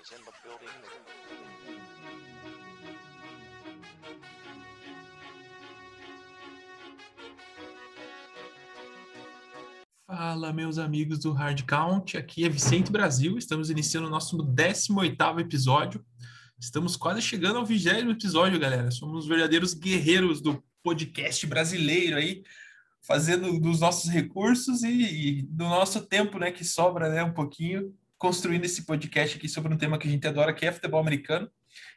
is in the building. Fala, meus amigos do Hard Count. Aqui é Vicente Brasil. Estamos iniciando o nosso 18º episódio. Estamos quase chegando ao vigésimo episódio, galera. Somos verdadeiros guerreiros do podcast brasileiro aí, fazendo dos nossos recursos e, e do nosso tempo, né, que sobra, né, um pouquinho, construindo esse podcast aqui sobre um tema que a gente adora, que é futebol americano.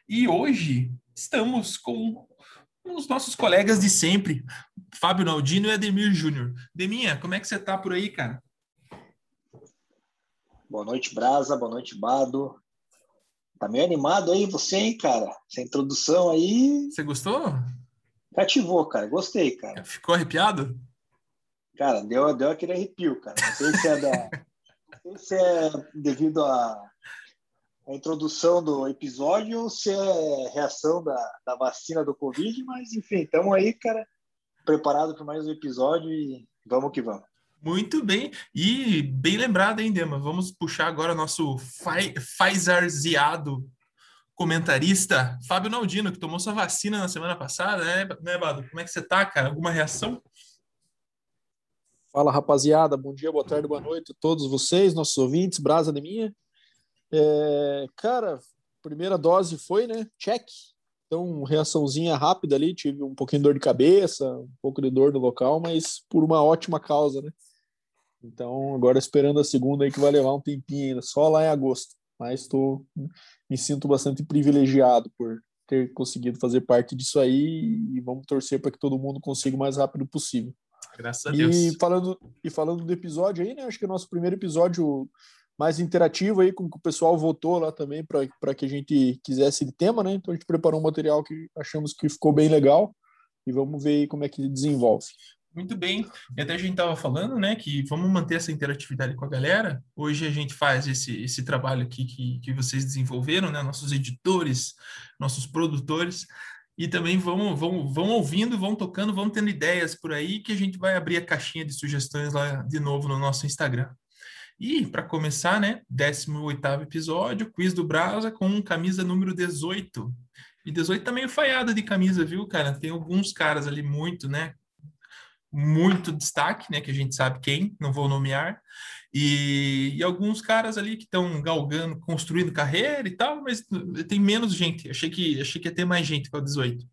E hoje estamos com os nossos colegas de sempre, Fábio Naldino e Ademir Júnior. Deminha, como é que você tá por aí, cara? Boa noite, Brasa. Boa noite, Bado. Tá meio animado aí você, hein, cara? Essa introdução aí Você gostou? cativou, cara. Gostei, cara. Ficou arrepiado? Cara, deu, deu aquele arrepio, cara. Não sei se é da. Se é devido à, à introdução do episódio ou se é reação da, da vacina do Covid, mas enfim, estamos aí, cara, preparado para mais um episódio e vamos que vamos. Muito bem. E bem lembrado, hein, Dema? Vamos puxar agora nosso Fi- Pfizerziado comentarista, Fábio Naldino, que tomou sua vacina na semana passada, né, né, Bado? Como é que você tá, cara? Alguma reação? Fala rapaziada, bom dia, boa tarde, boa noite a todos vocês, nossos ouvintes, brasa de minha. É, cara, primeira dose foi, né? Check. Então, reaçãozinha rápida ali, tive um pouquinho de dor de cabeça, um pouco de dor no local, mas por uma ótima causa, né? Então, agora esperando a segunda aí que vai levar um tempinho ainda, só lá em agosto. Mas estou me sinto bastante privilegiado por ter conseguido fazer parte disso aí e vamos torcer para que todo mundo consiga o mais rápido possível. Graças a Deus. E falando, e falando do episódio aí, né? Acho que é o nosso primeiro episódio mais interativo aí, com que o pessoal votou lá também para que a gente quisesse de tema, né? Então a gente preparou um material que achamos que ficou bem legal e vamos ver aí como é que desenvolve. Muito bem. E até a gente estava falando, né, que vamos manter essa interatividade com a galera. Hoje a gente faz esse, esse trabalho aqui que, que vocês desenvolveram, né, nossos editores, nossos produtores. E também vão, vão, vão ouvindo, vão tocando, vão tendo ideias por aí que a gente vai abrir a caixinha de sugestões lá de novo no nosso Instagram. E para começar, né, 18º episódio, quiz do Brasa com camisa número 18. E 18 tá meio falhada de camisa, viu, cara? Tem alguns caras ali muito, né, muito destaque, né, que a gente sabe quem, não vou nomear, e, e alguns caras ali que estão galgando, construindo carreira e tal, mas tem menos gente. Achei que achei que ia ter mais gente com o 18.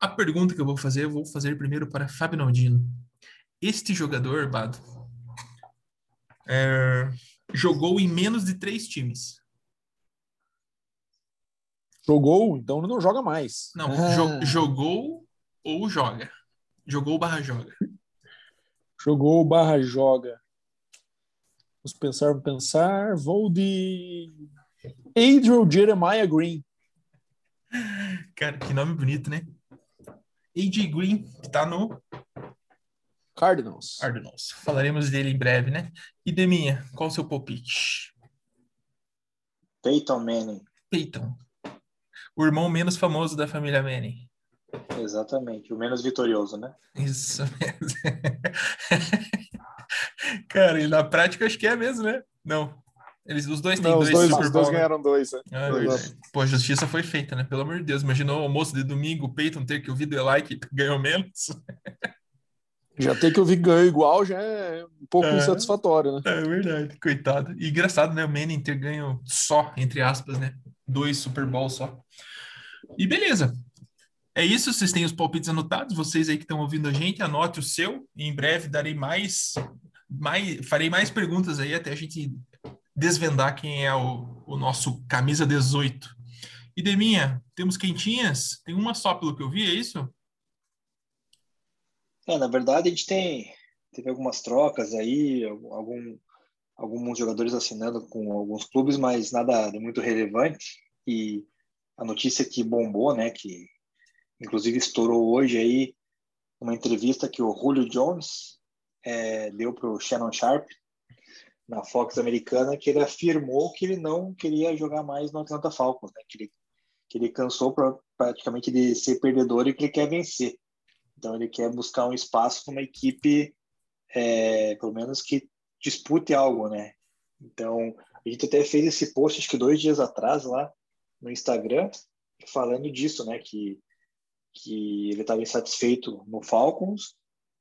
A pergunta que eu vou fazer, eu vou fazer primeiro para Fábio Naldino. Este jogador, Bado, é, jogou em menos de três times. Jogou, então não joga mais. Não, Ah, jo- jogou ou joga. Jogou barra joga. Jogou barra joga. Vamos pensar, vamos pensar. Vou de Adriel Jeremiah Green. Cara, que nome bonito, né? AJ Green, que tá no Cardinals. Cardinals. Falaremos dele em breve, né? E Deminha, qual o seu palpite? Peyton Manning, Peyton. O irmão menos famoso da família Manning. exatamente, o menos vitorioso, né? Isso mesmo. Cara, e na prática acho que é mesmo, né? Não. Eles, os dois têm Não, os dois, dois, Super os dois né? ganharam dois. né? Ah, Dois. Pô, a justiça foi feita, né? Pelo amor de Deus. Imaginou o almoço de domingo, o Peyton ter que ouvir do Eli que ganhou menos? Já ter que ouvir ganho igual já é um pouco É. insatisfatório, né? É verdade, coitado. E engraçado, né? O Manning ter ganho só, entre aspas, né? Dois Super Bowl só. E beleza. É isso, vocês têm os palpites anotados, vocês aí que estão ouvindo a gente, anote o seu, em breve darei mais, mais farei mais perguntas aí até a gente desvendar quem é o, o nosso camisa 18. E Deminha, temos quentinhas? Tem uma só pelo que eu vi, é isso? É, na verdade, a gente tem teve algumas trocas aí, algum, alguns jogadores assinando com alguns clubes, mas nada de muito relevante. E a notícia que bombou, né, que inclusive estourou hoje aí, uma entrevista que o Julio Jones é, deu para o Shannon Sharp na Fox americana, que ele afirmou que ele não queria jogar mais no Atlanta Falcons, né, que ele, que ele cansou pra, praticamente de ser perdedor e que ele quer vencer. Então ele quer buscar um espaço numa equipe, é, pelo menos que dispute algo, né? Então A gente até fez esse post, acho que dois dias atrás, lá no Instagram, falando disso, né? Que, que ele estava insatisfeito no Falcons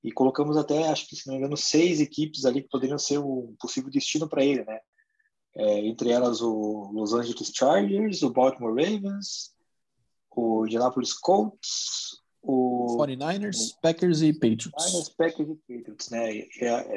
e colocamos até, acho que se não me engano, seis equipes ali que poderiam ser um possível destino para ele, né? É, entre elas o Los Angeles Chargers, o Baltimore Ravens, o Indianapolis Colts, o 49ers, o, Packers e Patriots. 49ers, Packers e Patriots, né?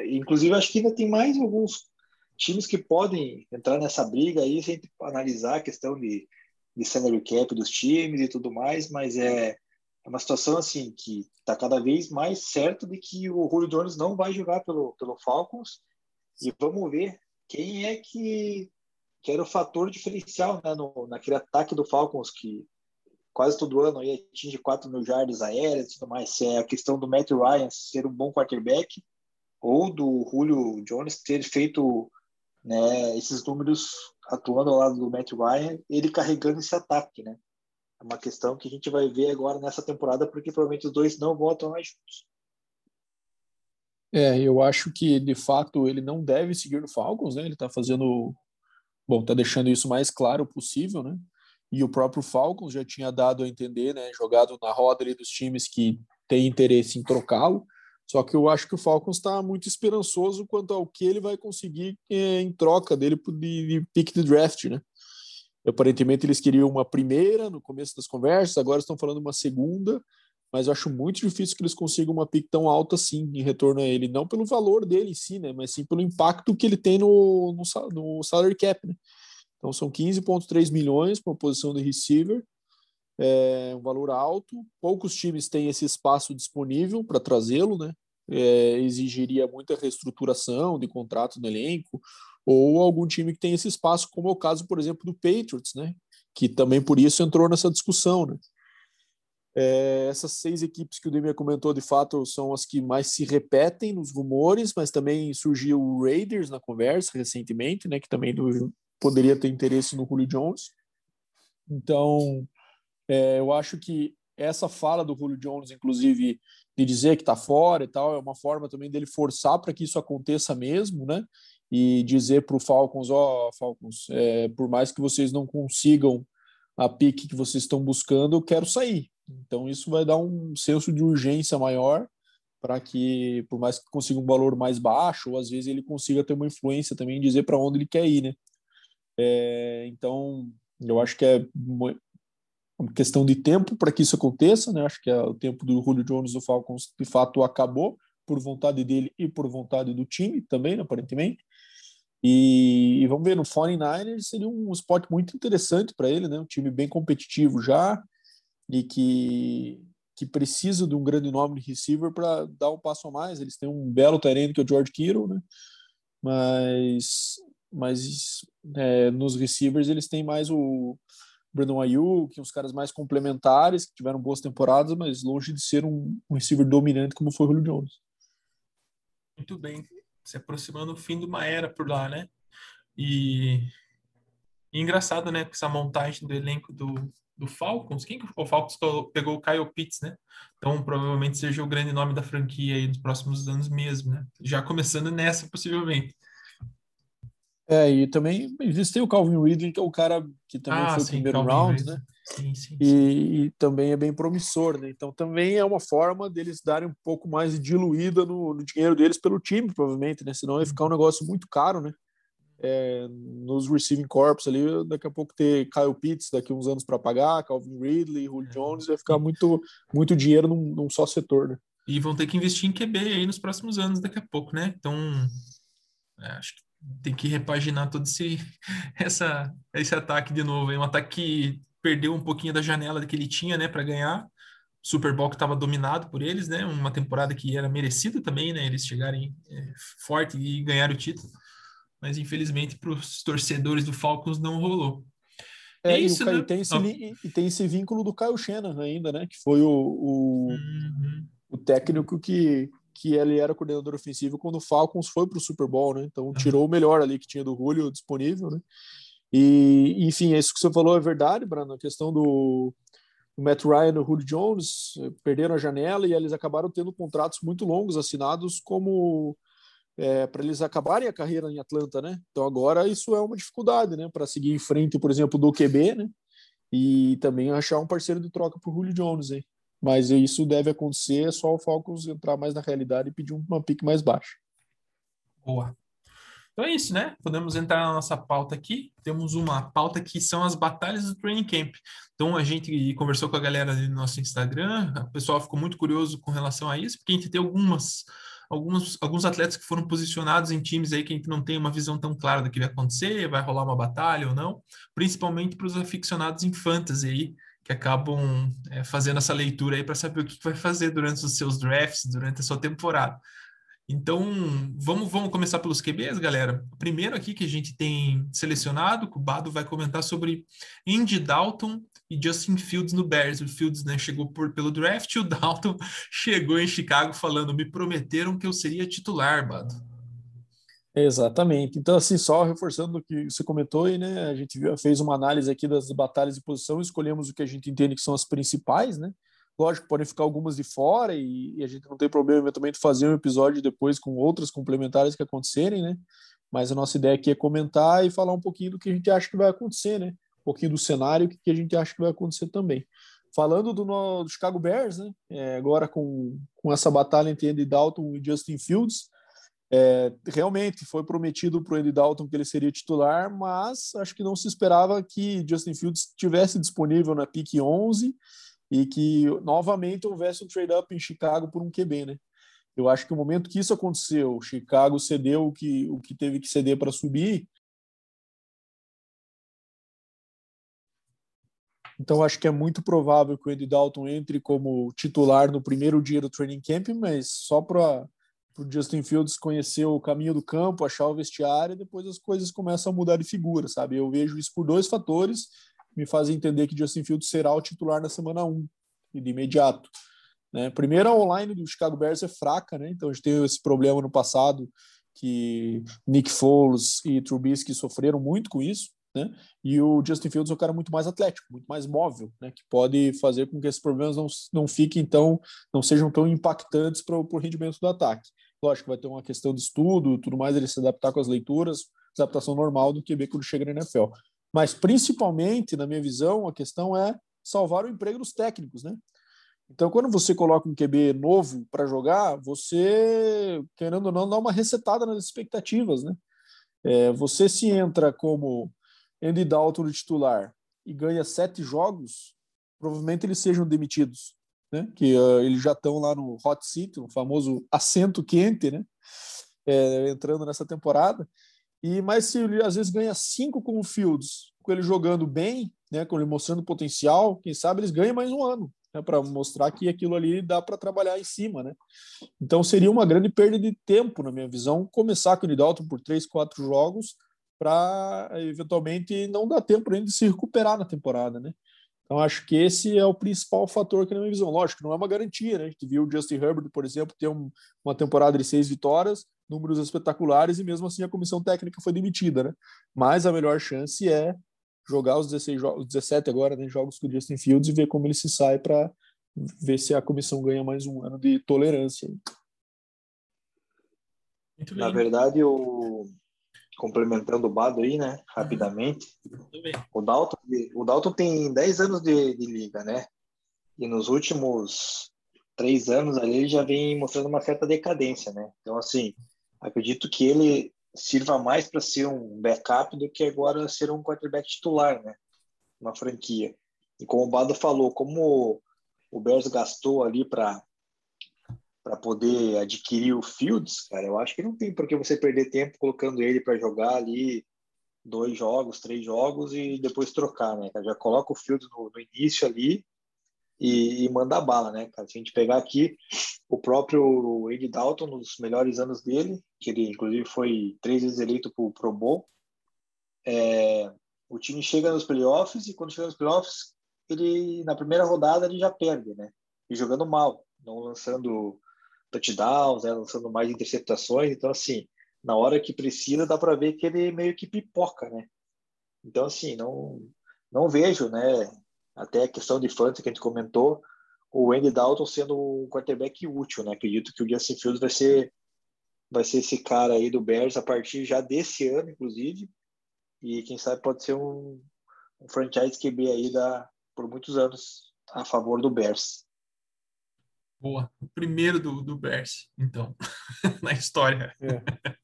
Inclusive, acho que ainda tem mais alguns times que podem entrar nessa briga aí, sem analisar a questão de, de salary cap dos times e tudo mais, mas é, é uma situação assim que está cada vez mais certo de que o Julio Jones não vai jogar pelo, pelo Falcons e vamos ver quem é que, que era o fator diferencial né, no, naquele ataque do Falcons que quase todo ano aí atinge 4 mil jardas aéreas e tudo mais, se é a questão do Matt Ryan ser um bom quarterback ou do Julio Jones ter feito né, esses números atuando ao lado do Matt Ryan, ele carregando esse ataque, né? É uma questão que a gente vai ver agora nessa temporada, porque provavelmente os dois não vão mais juntos. É, eu acho que de fato ele não deve seguir no Falcons, né? Ele tá fazendo, bom, tá deixando isso mais claro possível, né? e o próprio Falcons já tinha dado a entender, né, jogado na roda ali dos times que tem interesse em trocá-lo. Só que eu acho que o Falcons está muito esperançoso quanto ao que ele vai conseguir é, em troca dele de, de pick de draft, né? Aparentemente eles queriam uma primeira no começo das conversas, agora estão falando uma segunda, mas eu acho muito difícil que eles consigam uma pick tão alta assim em retorno a ele, não pelo valor dele em si, né, mas sim pelo impacto que ele tem no, no, no salary cap, né? Então são 15,3 milhões para uma posição de receiver, é um valor alto. Poucos times têm esse espaço disponível para trazê-lo, né? É, exigiria muita reestruturação de contrato no elenco, ou algum time que tem esse espaço, como é o caso, por exemplo, do Patriots, né? Que também por isso entrou nessa discussão, né? É, essas seis equipes que o Demir comentou, de fato, são as que mais se repetem nos rumores, mas também surgiu o Raiders na conversa recentemente, né? Que também poderia ter interesse no Julio Jones. Então, é, eu acho que essa fala do Julio Jones, inclusive, de dizer que está fora e tal, é uma forma também dele forçar para que isso aconteça mesmo, né? E dizer para o Falcons, ó, oh, Falcons, é, por mais que vocês não consigam a pique que vocês estão buscando, eu quero sair. Então isso vai dar um senso de urgência maior para que, por mais que consiga um valor mais baixo, ou às vezes ele consiga ter uma influência também em dizer para onde ele quer ir, né? É, então, eu acho que é uma questão de tempo para que isso aconteça, né? Acho que é o tempo do Julio Jones do Falcons de fato acabou por vontade dele e por vontade do time também, né, aparentemente. E, e, vamos ver, no 49ers seria um spot muito interessante para ele, né? Um time bem competitivo já e que, que precisa de um grande nome de receiver para dar um passo a mais. Eles têm um belo terreno que é o George Kittle, né? Mas mas é, nos receivers eles têm mais o Brandon Ayuk, uns caras mais complementares que tiveram boas temporadas, mas longe de ser um, um receiver dominante como foi o Julio Jones. Muito bem, se aproximando do fim de uma era por lá, né? E, e engraçado, né? Essa montagem do elenco do, do Falcons. Quem que o Falcons pegou o Kyle Pitts, né? Então provavelmente seja o grande nome da franquia aí nos próximos anos mesmo, né? Já começando nessa possivelmente. É, e também existe o Calvin Ridley, que é o cara que também ah, foi o primeiro Calvin round, Ridley. né? Sim, sim, e, sim. e, também é bem promissor, né? Então também é uma forma deles darem um pouco mais de diluída no, no dinheiro deles pelo time, provavelmente, né? Senão ia ficar um negócio muito caro, né? É, nos receiving corps ali, daqui a pouco ter Kyle Pitts daqui uns anos para pagar, Calvin Ridley, Julio é. Jones, vai ficar muito, muito dinheiro num, num só setor, né? E vão ter que investir em QB aí nos próximos anos, daqui a pouco, né? Então, é, acho que tem que repaginar todo esse, essa, esse ataque de novo. É um ataque que perdeu um pouquinho da janela que ele tinha, né, para ganhar. Super Bowl que estava dominado por eles, né? Uma temporada que era merecida também, né? Eles chegarem é, forte e ganhar o título. Mas infelizmente para os torcedores do Falcons não rolou. É, é isso, e, né? tem esse, e tem esse vínculo do Kyle Shannon ainda, né? Que foi o, o, uhum. o técnico que que ele era coordenador ofensivo quando o Falcons foi para o Super Bowl, né? Então tirou o melhor ali que tinha do Julio disponível, né? E, enfim, isso que você falou é verdade, Brando. A questão do, do Matt Ryan e o Julio Jones eh, perderam a janela e eles acabaram tendo contratos muito longos assinados como é, para eles acabarem a carreira em Atlanta, né? Então agora isso é uma dificuldade, né? Para seguir em frente, por exemplo, do QB, né? E também achar um parceiro de troca para o Julio Jones, hein? Mas isso deve acontecer, é só o Falcons entrar mais na realidade e pedir uma pique mais baixa. Boa. Então é isso, né? Podemos entrar na nossa pauta aqui. Temos uma pauta que são as batalhas do training camp. Então a gente conversou com a galera no nosso Instagram, o pessoal ficou muito curioso com relação a isso, porque a gente tem algumas alguns, alguns atletas que foram posicionados em times aí que a gente não tem uma visão tão clara do que vai acontecer, vai rolar uma batalha ou não, principalmente para os aficionados em fantasy aí, que acabam é, fazendo essa leitura aí para saber o que vai fazer durante os seus drafts, durante a sua temporada. Então, vamos, vamos começar pelos QBs, galera. O primeiro aqui que a gente tem selecionado, o Bado vai comentar sobre Andy Dalton e Justin Fields no Bears. O Fields né, chegou por, pelo draft e o Dalton chegou em Chicago falando: me prometeram que eu seria titular, Bado. Exatamente. Então, assim, só reforçando o que você comentou aí, né? A gente fez uma análise aqui das batalhas de posição, escolhemos o que a gente entende que são as principais, né? Lógico, podem ficar algumas de fora e, e, a gente não tem problema eventualmente fazer um episódio depois com outras complementares que acontecerem, né? Mas a nossa ideia aqui é comentar e falar um pouquinho do que a gente acha que vai acontecer, né? Um pouquinho do cenário, que a gente acha que vai acontecer também. Falando do, do Chicago Bears, né? É, agora com, com essa batalha entre Andy Dalton e Justin Fields, é, realmente foi prometido para o Andy Dalton que ele seria titular, mas acho que não se esperava que Justin Fields estivesse disponível na pick 11 e que novamente houvesse um trade-up em Chicago por um QB, né? Eu acho que o momento que isso aconteceu, Chicago cedeu o que, o que teve que ceder para subir. Então acho que é muito provável que o Andy Dalton entre como titular no primeiro dia do training camp, mas só para o Justin Fields conhecer o caminho do campo, achar o vestiário, e depois as coisas começam a mudar de figura, sabe? Eu vejo isso por dois fatores me fazem entender que Justin Fields será o titular na semana 1 e de imediato. Né? Primeiro, a online do Chicago Bears é fraca, né? então a gente teve esse problema no passado que Nick Foles e Trubisky sofreram muito com isso, né? E o Justin Fields é um cara muito mais atlético, muito mais móvel, né? Que pode fazer com que esses problemas não, não fiquem tão, não sejam tão impactantes para o rendimento do ataque. Lógico, vai ter uma questão de estudo, tudo mais, ele se adaptar com as leituras, adaptação normal do QB quando chega na NFL. Mas, principalmente, na minha visão, a questão é salvar o emprego dos técnicos, né? Então, quando você coloca um QB novo para jogar, você, querendo ou não, dá uma resetada nas expectativas, né? É, você se entra como Andy Dalton titular e ganha sete jogos, provavelmente eles sejam demitidos, né? Que uh, eles já estão lá no hot seat, o famoso assento quente, né? É, entrando nessa temporada. E mas se ele às vezes ganha cinco com o Fields, com ele jogando bem, né, com ele mostrando potencial, quem sabe eles ganham mais um ano, né, para mostrar que aquilo ali dá para trabalhar em cima, né? Então seria uma grande perda de tempo, na minha visão, começar com o Nidalton por três, quatro jogos para eventualmente não dar tempo ainda de se recuperar na temporada, né? Então acho que esse é o principal fator aqui na minha visão. Lógico, não é uma garantia, né? A gente viu o Justin Herbert, por exemplo, ter um, uma temporada de seis vitórias, números espetaculares e mesmo assim a comissão técnica foi demitida, né? Mas a melhor chance é jogar os 16 jogos, 17 agora, né, jogos com o Justin Fields e ver como ele se sai para ver se a comissão ganha mais um ano de tolerância. Na verdade, o complementando o Bado aí, né, rapidamente, o Dalton, o Dalton tem 10 anos de, de liga, né? E nos últimos três anos ali ele já vem mostrando uma certa decadência, né? Então, assim, acredito que ele sirva mais para ser um backup do que agora ser um quarterback titular, né? Uma franquia. E como o Bado falou, como o Bears gastou ali para para poder adquirir o Fields, cara, eu acho que não tem por que você perder tempo colocando ele para jogar ali dois jogos, três jogos e depois trocar, né? Já coloca o Fields no, no início ali e, e bala, né, cara? Se a gente pegar aqui o próprio Andy Dalton, nos melhores anos dele, que ele inclusive foi três vezes eleito para o Pro Bowl, é, o time chega nos playoffs e quando chega nos playoffs, ele na primeira rodada ele já perde, né? E jogando mal, não lançando touchdowns, né? lançando mais interceptações. Então, assim, na hora que precisa, dá para ver que ele meio que pipoca, né? Então, assim, não, não vejo, né? Até a questão de fantasy que a gente comentou, o Andy Dalton sendo um quarterback útil, né? Acredito que o Justin Fields vai ser vai ser esse cara aí do Bears a partir já desse ano, inclusive. E quem sabe pode ser um, um franchise QB aí da, por muitos anos a favor do Bears. Boa. O primeiro do, do Bears, então, na história. É.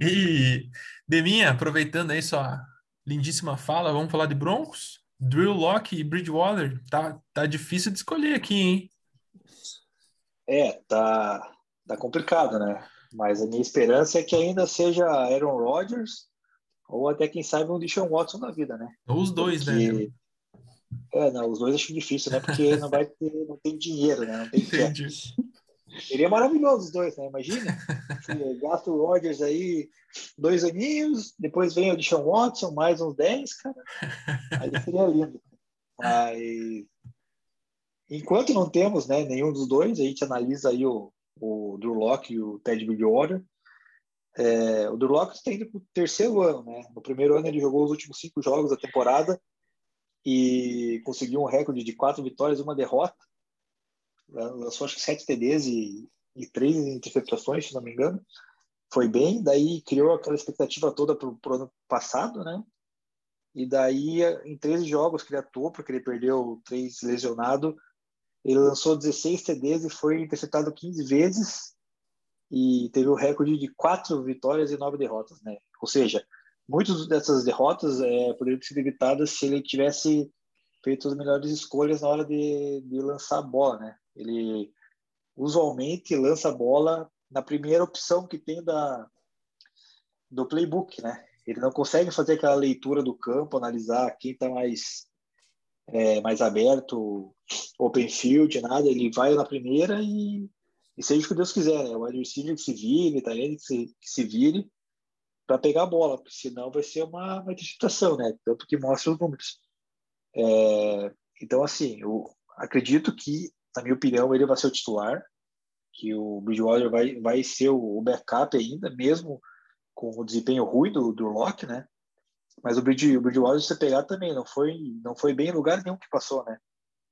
e, Deminha, aproveitando aí sua lindíssima fala, vamos falar de Broncos? Drew Locke e Bridgewater. Tá, tá difícil de escolher aqui, hein? É, tá, tá complicado, né? Mas a minha esperança é que ainda seja Aaron Rodgers ou até quem sabe um Deshaun Watson na vida, né? Ou os dois, né? Porque... né? É, não, os dois acho difícil, né? Porque não vai ter, não tem dinheiro, né? Não tem Entendi. Seria maravilhoso os dois, né? Imagina. Gasta o Rodgers aí dois aninhos, depois vem o Deshaun Watson, mais uns 10, cara. Aí seria lindo. Mas enquanto não temos né, nenhum dos dois, a gente analisa aí o, o Drew Locke e o Ted Bridgewater. É, o Drew Locke está indo para o terceiro ano, né? No primeiro ano ele jogou os últimos cinco jogos da temporada e conseguiu um recorde de quatro vitórias e uma derrota. Lançou acho que sete TDs e, e três interceptações, se não me engano. Foi bem, daí criou aquela expectativa toda para o ano passado, né? E daí, em 13 jogos que ele atuou, porque ele perdeu três lesionado, ele lançou 16 TDs e foi interceptado 15 vezes e teve o recorde de quatro vitórias e nove derrotas, né? Ou seja, muitas dessas derrotas é, poderiam ser evitadas se ele tivesse feito as melhores escolhas na hora de, de lançar a bola, né? Ele usualmente lança a bola na primeira opção que tem da do playbook, né? Ele não consegue fazer aquela leitura do campo, analisar quem está mais é, mais aberto, open field, nada. Ele vai na primeira e, e seja o que Deus quiser, né? O receiver que se vire, tá que se, que se vire para pegar a bola, porque senão vai ser uma, uma né? Tanto que mostra os números. É, então, assim, eu acredito que, na minha opinião, ele vai ser o titular, que o Bridgewater vai, vai ser o backup ainda, mesmo com o desempenho ruim do, do Locke, né? Mas o, Bridge, o Bridgewater, se você pegar também, não foi, não foi bem em lugar nenhum que passou, né?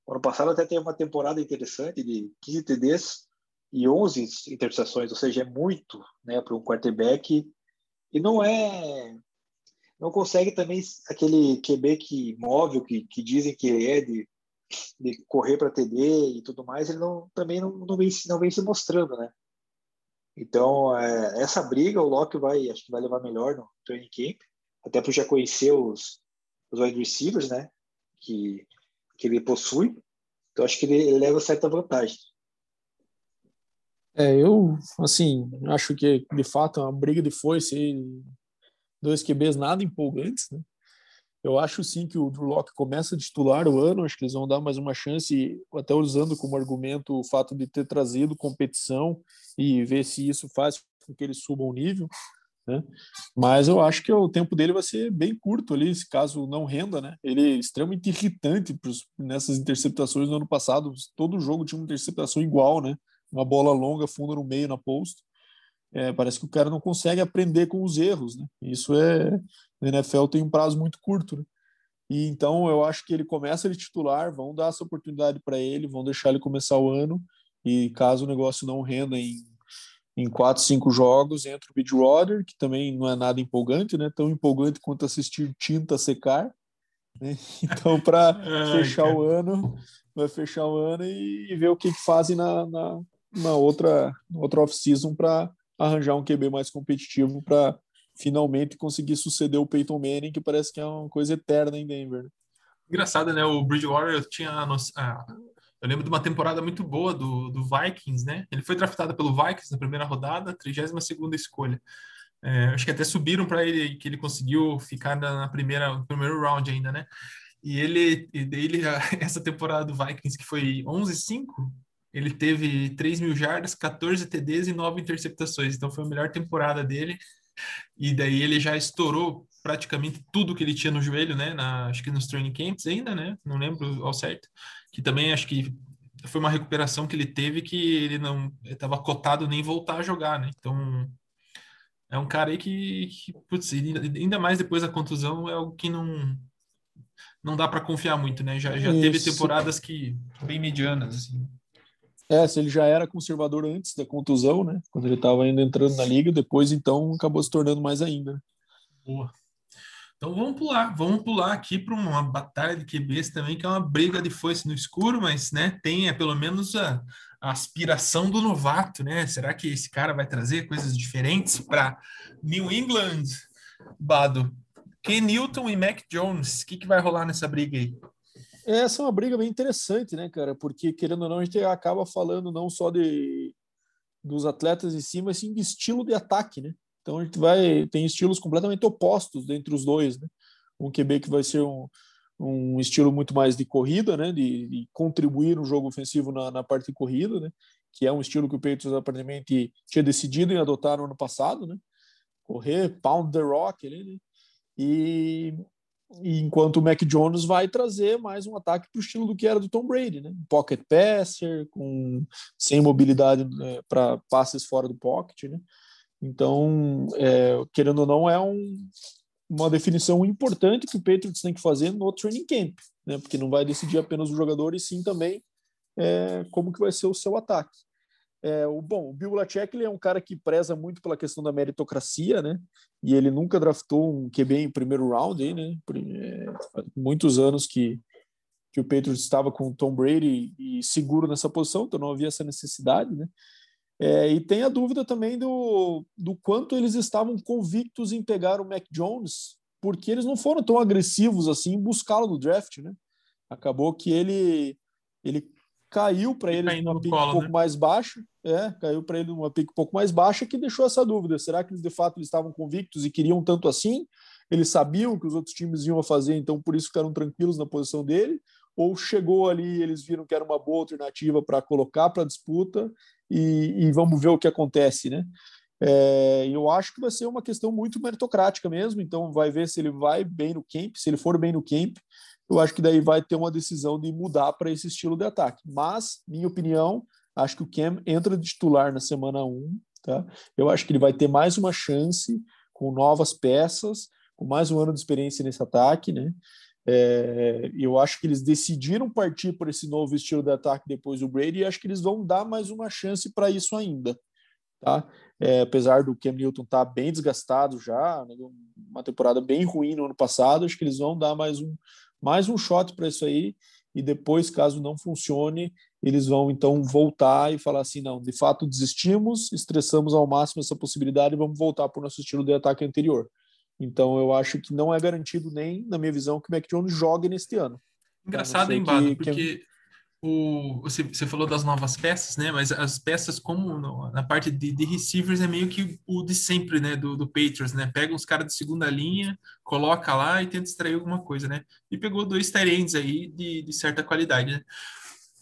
Ano passado até teve uma temporada interessante de 15 TDs e 11 interceptações, ou seja, é muito né, para um quarterback. E não é. Não consegue também aquele QB que móvel, que, que dizem que é, de, de correr para TD e tudo mais, ele não, também não, não, vem, não vem se mostrando, né? Então, é, essa briga o Locke vai, acho que vai levar melhor no training camp até por já conhecer os, os wide receivers, né, que, que ele possui. Então, acho que ele, ele leva certa vantagem. É, eu, assim, acho que de fato é uma briga de foice dois QBs nada empolgantes, né? Eu acho sim que o Drew Locke começa a titular o ano, acho que eles vão dar mais uma chance, até usando como argumento o fato de ter trazido competição e ver se isso faz com que ele suba o nível. Né? Mas eu acho que o tempo dele vai ser bem curto ali, se caso não renda, né? Ele é extremamente irritante pros, nessas interceptações no ano passado. Todo jogo tinha uma interceptação igual, né? Uma bola longa, funda no meio na post. É, parece que o cara não consegue aprender com os erros, né? Isso é. Na NFL tem um prazo muito curto, né? E então eu acho que ele começa de titular, vão dar essa oportunidade para ele, vão deixar ele começar o ano. E caso o negócio não renda em em quatro, cinco jogos entra o Bridgewater, que também não é nada empolgante, né? Tão empolgante quanto assistir tinta secar. Né? Então, para fechar cara. o ano, vai fechar o ano e, ver o que, que fazem na, na, na outra, outra off-season para arranjar um QB mais competitivo para finalmente conseguir suceder o Peyton Manning, que parece que é uma coisa eterna em Denver. Né? Engraçado, né? O Bridgewater tinha a, a, eu lembro de uma temporada muito boa do, do Vikings, né? Ele foi draftado pelo Vikings na primeira rodada, 32 segunda escolha. É, acho que até subiram para ele, que ele conseguiu ficar na, na primeira, no primeiro round ainda, né? E ele, ele, essa temporada do Vikings, que foi 11-5, ele teve 3 mil jardas, 14 TDs e 9 interceptações. Então foi a melhor temporada dele. E daí ele já estourou praticamente tudo que ele tinha no joelho, né? Na, acho que nos training camps ainda, né? Não lembro ao certo que também acho que foi uma recuperação que ele teve que ele não estava cotado nem voltar a jogar, né? Então é um cara aí que, que putz, ainda mais depois da contusão é algo que não não dá para confiar muito, né? Já, já teve temporadas que bem medianas assim. É, se ele já era conservador antes da contusão, né? Quando ele estava ainda entrando na liga, depois então acabou se tornando mais ainda. Boa. Então vamos pular, vamos pular aqui para uma batalha de QBs também, que é uma briga de foice no escuro, mas né, tem é, pelo menos a, a aspiração do novato, né? Será que esse cara vai trazer coisas diferentes para New England, Bado? Ken Newton e Mac Jones, o que, que vai rolar nessa briga aí? Essa é uma briga bem interessante, né, cara? Porque, querendo ou não, a gente acaba falando não só de dos atletas em si, mas sim de estilo de ataque, né? Então a gente vai tem estilos completamente opostos entre os dois, né? Um QB que vai ser um, um estilo muito mais de corrida, né? De, de contribuir no jogo ofensivo na, na, parte de corrida, né? Que é um estilo que o Patriots aparentemente tinha decidido em adotar no ano passado, né? Correr, pound the rock ali, né? E, e enquanto o Mac Jones vai trazer mais um ataque para o estilo do que era do Tom Brady, né? Pocket passer, com sem mobilidade né, para passes fora do pocket, né? Então, é, querendo ou não, é um, uma definição importante que o Patriots tem que fazer no training camp, né? Porque não vai decidir apenas o jogador e sim também é, como que vai ser o seu ataque. É, o bom, o Bill Belichick ele é um cara que preza muito pela questão da meritocracia, né? E ele nunca draftou um QB em primeiro round, aí, né? Por, é, muitos anos que que o Patriots estava com o Tom Brady e seguro nessa posição, então não havia essa necessidade, né? É, e tem a dúvida também do, do quanto eles estavam convictos em pegar o Mac Jones, porque eles não foram tão agressivos assim em buscá-lo no draft, né? Acabou que ele ele caiu para ele numa pique um pouco né? mais baixa, é, caiu para ele numa pique um pouco mais baixa que deixou essa dúvida. Será que eles de fato eles estavam convictos e queriam tanto assim? Eles sabiam que os outros times iam fazer, então por isso ficaram tranquilos na posição dele? Ou chegou ali, eles viram que era uma boa alternativa para colocar para disputa e, e, vamos ver o que acontece, né? É, eu acho que vai ser uma questão muito meritocrática mesmo, então vai ver se ele vai bem no camp, se ele for bem no camp, eu acho que daí vai ter uma decisão de mudar para esse estilo de ataque. Mas, minha opinião, acho que o Cam entra de titular na semana 1, tá? Eu acho que ele vai ter mais uma chance com novas peças, com mais um ano de experiência nesse ataque, né? É, eu acho que eles decidiram partir por esse novo estilo de ataque depois do Brady e acho que eles vão dar mais uma chance para isso ainda. Tá? É, apesar do Cam Newton estar tá bem desgastado já, né, uma temporada bem ruim no ano passado, acho que eles vão dar mais um, mais um shot para isso aí e depois, caso não funcione, eles vão então voltar e falar assim, não, de fato desistimos, estressamos ao máximo essa possibilidade e vamos voltar para o nosso estilo de ataque anterior. Então eu acho que não é garantido nem, na minha visão, que o Mac Jones jogue neste ano. Engraçado, hein, Bado, porque o, você, você falou das novas peças, né? Mas as peças, como no, na parte de, de, receivers, é meio que o de sempre, né? Do, do Patriots, né? Pega uns caras de segunda linha, coloca lá e tenta extrair alguma coisa, né? E pegou dois Tyrands aí de, de certa qualidade, né?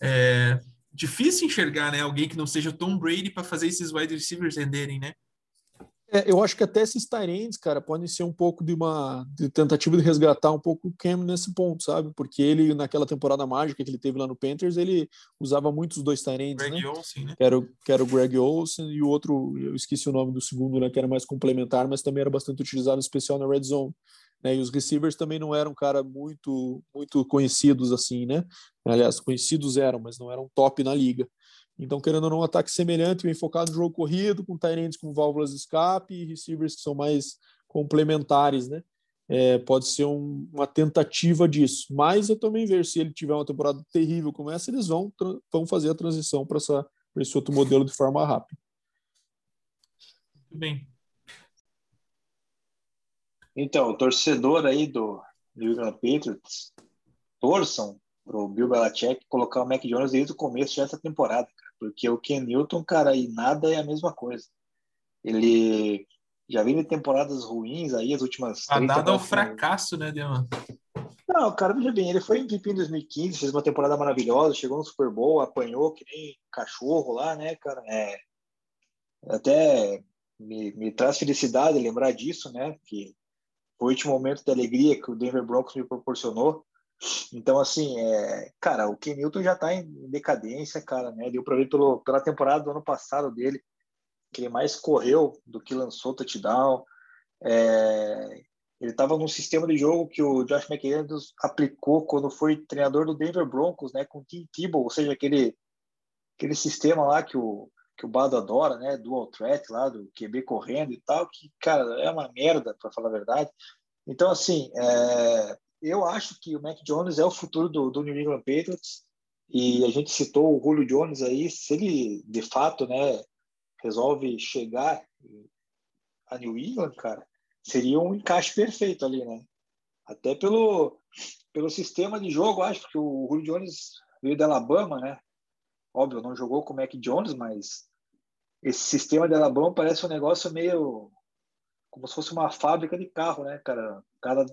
É difícil enxergar, né? Alguém que não seja Tom Brady para fazer esses wide receivers renderem, né? É, eu acho que até esses Tyrants, cara, podem ser um pouco de uma de tentativa de resgatar um pouco o Cam nesse ponto, sabe? Porque ele, naquela temporada mágica que ele teve lá no Panthers, ele usava muito os dois Tyrants, Greg né? Olsen, né? Que era, que era o Greg Olsen e o outro, eu esqueci o nome do segundo, né? Que era mais complementar, mas também era bastante utilizado, especial na Red Zone. Né? E os receivers também não eram, cara, muito, muito conhecidos assim, né? Aliás, conhecidos eram, mas não eram top na liga. Então, querendo ou não, um ataque semelhante, bem focado no jogo corrido, com Tyrants com válvulas de escape e receivers que são mais complementares, né? É, pode ser um, uma tentativa disso. Mas eu também vejo se ele tiver uma temporada terrível como essa, eles vão, vão fazer a transição para esse outro modelo de forma rápida. Muito bem. Então, o torcedor aí do New England Patriots, torçam para o Bill Belichick colocar o Mac Jones desde o começo dessa temporada. Porque o Ken Newton, cara, e nada é a mesma coisa. Ele já de temporadas ruins aí, as últimas. A dada ao fracasso, né, Diamant? Não, cara, veja bem, ele foi MVP em 2015, fez uma temporada maravilhosa, chegou no Super Bowl, apanhou que nem cachorro lá, né, cara? É, até me, me traz felicidade lembrar disso, né? Que foi o último momento de alegria que o Denver Broncos me proporcionou. Então, assim, é, cara, o Ken Newton já está em decadência, cara, né? Deu para ver pelo, pela temporada do ano passado dele, que ele mais correu do que lançou touchdown. É, ele estava num sistema de jogo que o Josh McDaniels aplicou quando foi treinador do Denver Broncos, né? Com o Tim Tebow, ou seja, aquele aquele sistema lá que o, que o Bado adora, né? Dual threat lá, do QB correndo e tal, que, cara, é uma merda, para falar a verdade. Então, assim, é, eu acho que o Mac Jones é o futuro do, do New England Patriots. E a gente citou o Julio Jones aí, se ele de fato, né, resolve chegar a New England, cara, seria um encaixe perfeito ali, né? Até pelo, pelo sistema de jogo, acho que o Julio Jones veio da Alabama, né? Óbvio, não jogou com o Mac Jones, mas esse sistema de Alabama parece um negócio meio como se fosse uma fábrica de carro, né, cara? O cara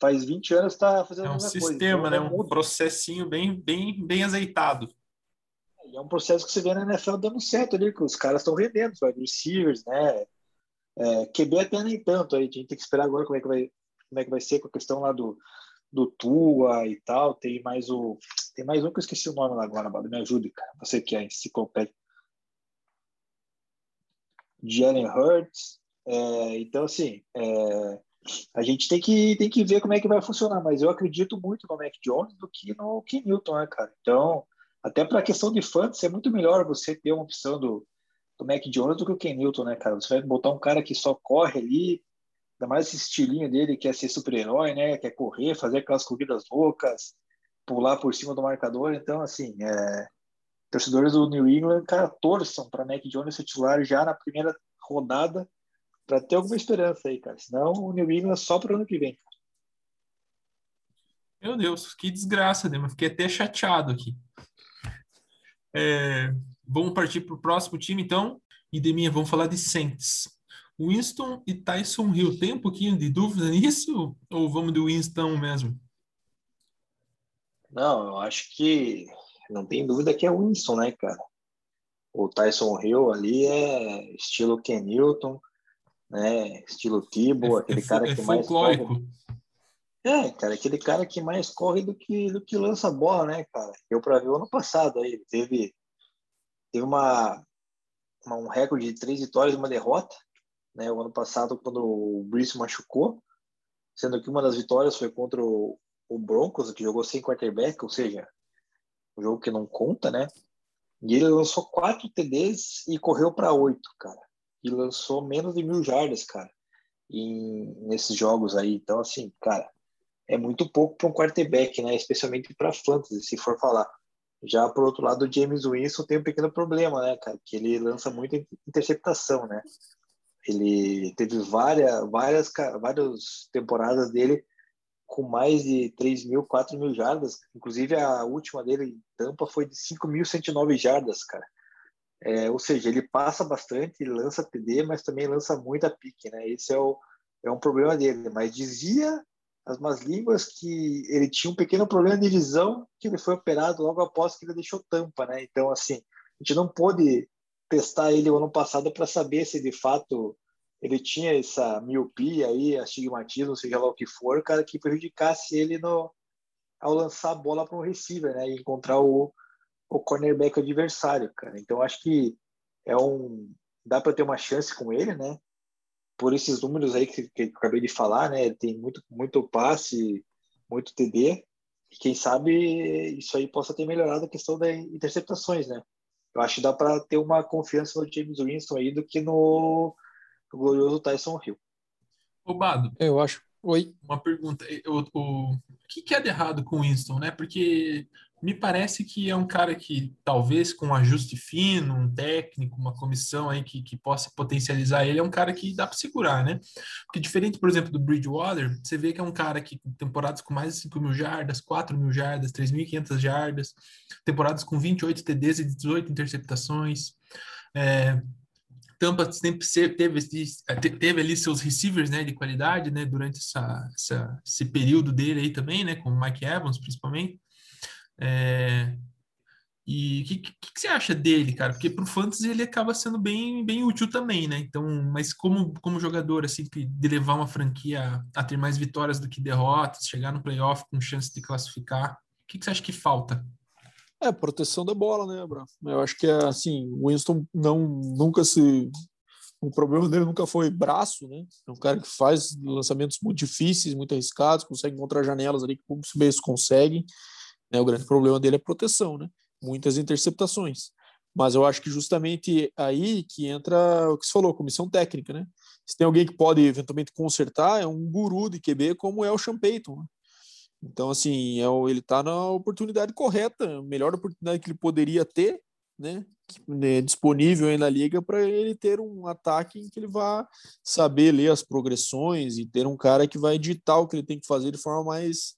faz 20 anos está fazendo é um a mesma sistema, coisa. Então, né? Um processinho bem, bem, bem azeitado. É um processo que você vê na NFL dando certo ali, que os caras estão rendendo, os wide receivers, né? É, QB até nem tanto, aí a gente tem que esperar agora como é que vai, como é que vai ser com a questão lá do, do Tua e tal. Tem mais o. Tem mais um que eu esqueci o nome lá agora, Bado. Me ajude, cara. Você que é enciclopédia. Jalen Hurts. É, então, assim, é, a gente tem que, tem que ver como é que vai funcionar, mas eu acredito muito no Mac Jones do que no Ken Newton, né, cara? Então, até para a questão de fantasy, é muito melhor você ter uma opção do, do Mac Jones do que o Ken Newton, né, cara? Você vai botar um cara que só corre ali, ainda mais esse estilinho dele, que é ser super-herói, né? Quer correr, fazer aquelas corridas loucas, pular por cima do marcador. Então, assim, é, torcedores do New England, cara, torçam para Mac Jones ser titular já na primeira rodada para ter alguma esperança aí, cara. Senão o New England só para o ano que vem. Meu Deus, que desgraça, Dema. Fiquei até chateado aqui. É, vamos partir para o próximo time, então. E Deminha, vamos falar de Saints. Winston e Tyson Hill. Tem um pouquinho de dúvida nisso? Ou vamos de Winston mesmo? Não, eu acho que não tem dúvida que é o Winston, né, cara? O Tyson Hill ali é estilo Ken Newton, né? Estilo Tibo, é, aquele é, cara que mais corre. É, cara, aquele cara que mais corre do que do que lança bola, né, cara? Eu para ver o ano passado aí, teve teve uma, uma, um recorde de três vitórias e uma derrota, né? O ano passado quando o Brice machucou, sendo que uma das vitórias foi contra o, o Broncos, que jogou sem quarterback, ou seja, um jogo que não conta, né? E ele lançou quatro TDs e correu para oito, cara e lançou menos de mil jardas, cara, em, nesses jogos aí. Então, assim, cara, é muito pouco para um quarterback, né? Especialmente para fantasy, se for falar. Já por outro lado, o James Winston tem um pequeno problema, né, cara? Que ele lança muita interceptação, né? Ele teve várias, várias, várias temporadas dele com mais de 3 mil, 4 mil jardas. Inclusive, a última dele em Tampa foi de 5.109 jardas, cara. É, ou seja, ele passa bastante, lança TD, mas também lança muita pique, né? Esse é, o, é um problema dele. Mas dizia as más línguas que ele tinha um pequeno problema de visão que ele foi operado logo após que ele deixou tampa, né? Então, assim, a gente não pôde testar ele o ano passado para saber se de fato ele tinha essa miopia aí, astigmatismo, seja lá o que for, cara, que prejudicasse ele no, ao lançar a bola para um receiver, né? E encontrar o, o cornerback adversário, cara. Então acho que é um dá para ter uma chance com ele, né? Por esses números aí que, que eu acabei de falar, né? Tem muito muito passe, muito TD. E quem sabe isso aí possa ter melhorado a questão das interceptações, né? Eu acho que dá para ter uma confiança no James Winston aí do que no, no glorioso Tyson Hill. Roubado. Eu acho. Oi. Uma pergunta. O, o, o que, que é de errado com o Winston, né? Porque me parece que é um cara que, talvez com um ajuste fino, um técnico, uma comissão aí que, que possa potencializar ele, é um cara que dá para segurar, né? Porque diferente, por exemplo, do Bridgewater, você vê que é um cara que temporadas com mais de 5 mil jardas, 4 mil jardas, 3.500 jardas, temporadas com 28 TDs e 18 interceptações. É, Tampa sempre teve, teve ali seus receivers né, de qualidade né, durante essa, essa, esse período dele aí também, né, com o Mike Evans principalmente. É, e o que, que, que, você acha dele, cara? Porque para o fantasy ele acaba sendo bem, bem útil também, né? Então, mas como, como jogador, assim, de levar uma franquia a ter mais vitórias do que derrotas, chegar no playoff com chance de classificar, o que, que você acha que falta? É, proteção da bola, né, Bro? Eu acho que é assim, o Winston não, nunca se. O problema dele nunca foi braço, né? É um cara que faz lançamentos muito difíceis, muito arriscados, consegue encontrar janelas ali que poucos meios conseguem. Né? O grande problema dele é proteção, né? Muitas interceptações. Mas eu acho que justamente aí que entra o que você falou, comissão técnica, né? Se tem alguém que pode eventualmente consertar, é um guru de QB como é o Sean Payton. Né? Então, assim, é, ele está na oportunidade correta, melhor oportunidade que ele poderia ter, né? né disponível aí na liga para ele ter um ataque em que ele vá saber ler as progressões e ter um cara que vai editar o que ele tem que fazer de forma mais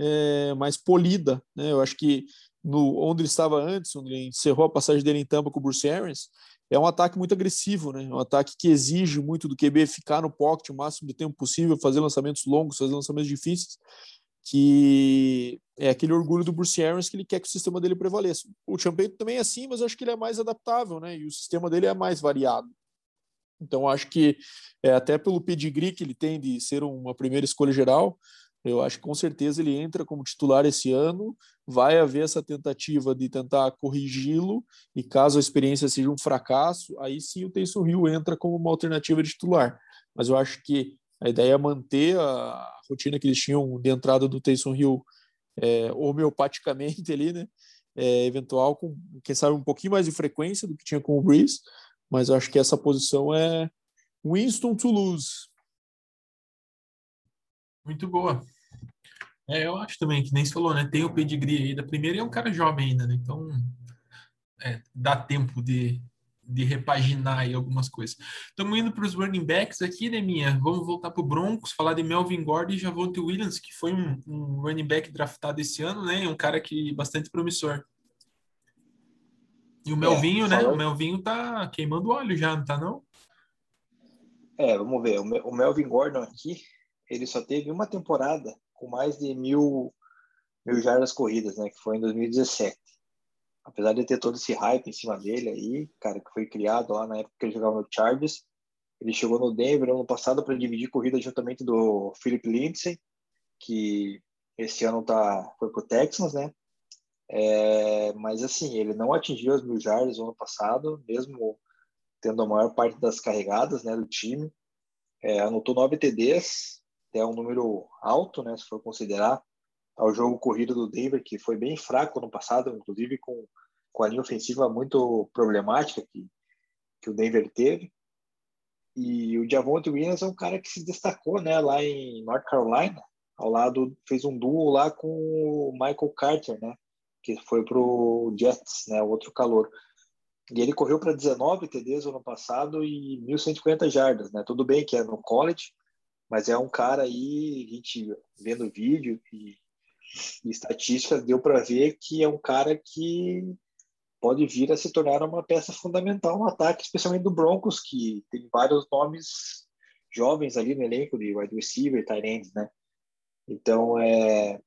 é, mais polida, né? Eu acho que no onde ele estava antes, onde ele encerrou a passagem dele em Tampa com o Bruce Arians, é um ataque muito agressivo, né? É um ataque que exige muito do QB ficar no pocket o máximo de tempo possível, fazer lançamentos longos, fazer lançamentos difíceis que é aquele orgulho do Bruce Arians que ele quer que o sistema dele prevaleça. O Champagne também é assim, mas eu acho que ele é mais adaptável, né? E o sistema dele é mais variado. Então, acho que é, até pelo pedigree que ele tem de ser uma primeira escolha geral, eu acho que com certeza ele entra como titular esse ano. Vai haver essa tentativa de tentar corrigi-lo, e caso a experiência seja um fracasso, aí sim o Taysom Hill entra como uma alternativa de titular. Mas eu acho que a ideia é manter a rotina que eles tinham de entrada do Taysom Hill é, homeopaticamente ali, né? É, eventual, com quem sabe um pouquinho mais de frequência do que tinha com o Breeze, mas eu acho que essa posição é Winston to lose. Muito boa. É, eu acho também que nem se falou, né? Tem o pedigree aí da primeira e é um cara jovem ainda, né? Então é, dá tempo de, de repaginar aí algumas coisas. Estamos indo para os running backs aqui, né, minha? Vamos voltar para o Broncos, falar de Melvin Gordon e Javonte Williams, que foi um, um, running back draftado esse ano, né? Um cara que bastante promissor. E o Melvinho, é, né? O Melvinho tá queimando óleo já, não tá não? É, vamos ver. O Melvin Gordon aqui, ele só teve uma temporada com mais de mil, mil jardas corridas, né? Que foi em 2017 apesar de ter todo esse hype em cima dele aí, cara, que foi criado lá na época que ele jogava no Chargers, ele chegou no Denver ano passado para dividir corrida juntamente do Philip Lindsay, que esse ano tá foi pro Texans, né? É, mas assim, ele não atingiu as mil jardas no ano passado, mesmo tendo a maior parte das carregadas, né, do time. É, anotou nove TDs, é um número alto, né, se for considerar ao jogo corrido do Denver, que foi bem fraco no passado, inclusive com, com a linha ofensiva muito problemática que, que o Denver teve. E o Javonte Williams é um cara que se destacou né, lá em North Carolina, ao lado, fez um duo lá com o Michael Carter, né, que foi para o Jets, né, outro calor. E ele correu para 19 TDs no ano passado e 1.150 jardas, né? Tudo bem que é no college, mas é um cara aí, a gente vendo vídeo e e estatísticas deu para ver que é um cara que pode vir a se tornar uma peça fundamental no ataque, especialmente do Broncos, que tem vários nomes jovens ali no elenco de wide receiver, tight ends, né? Então, é,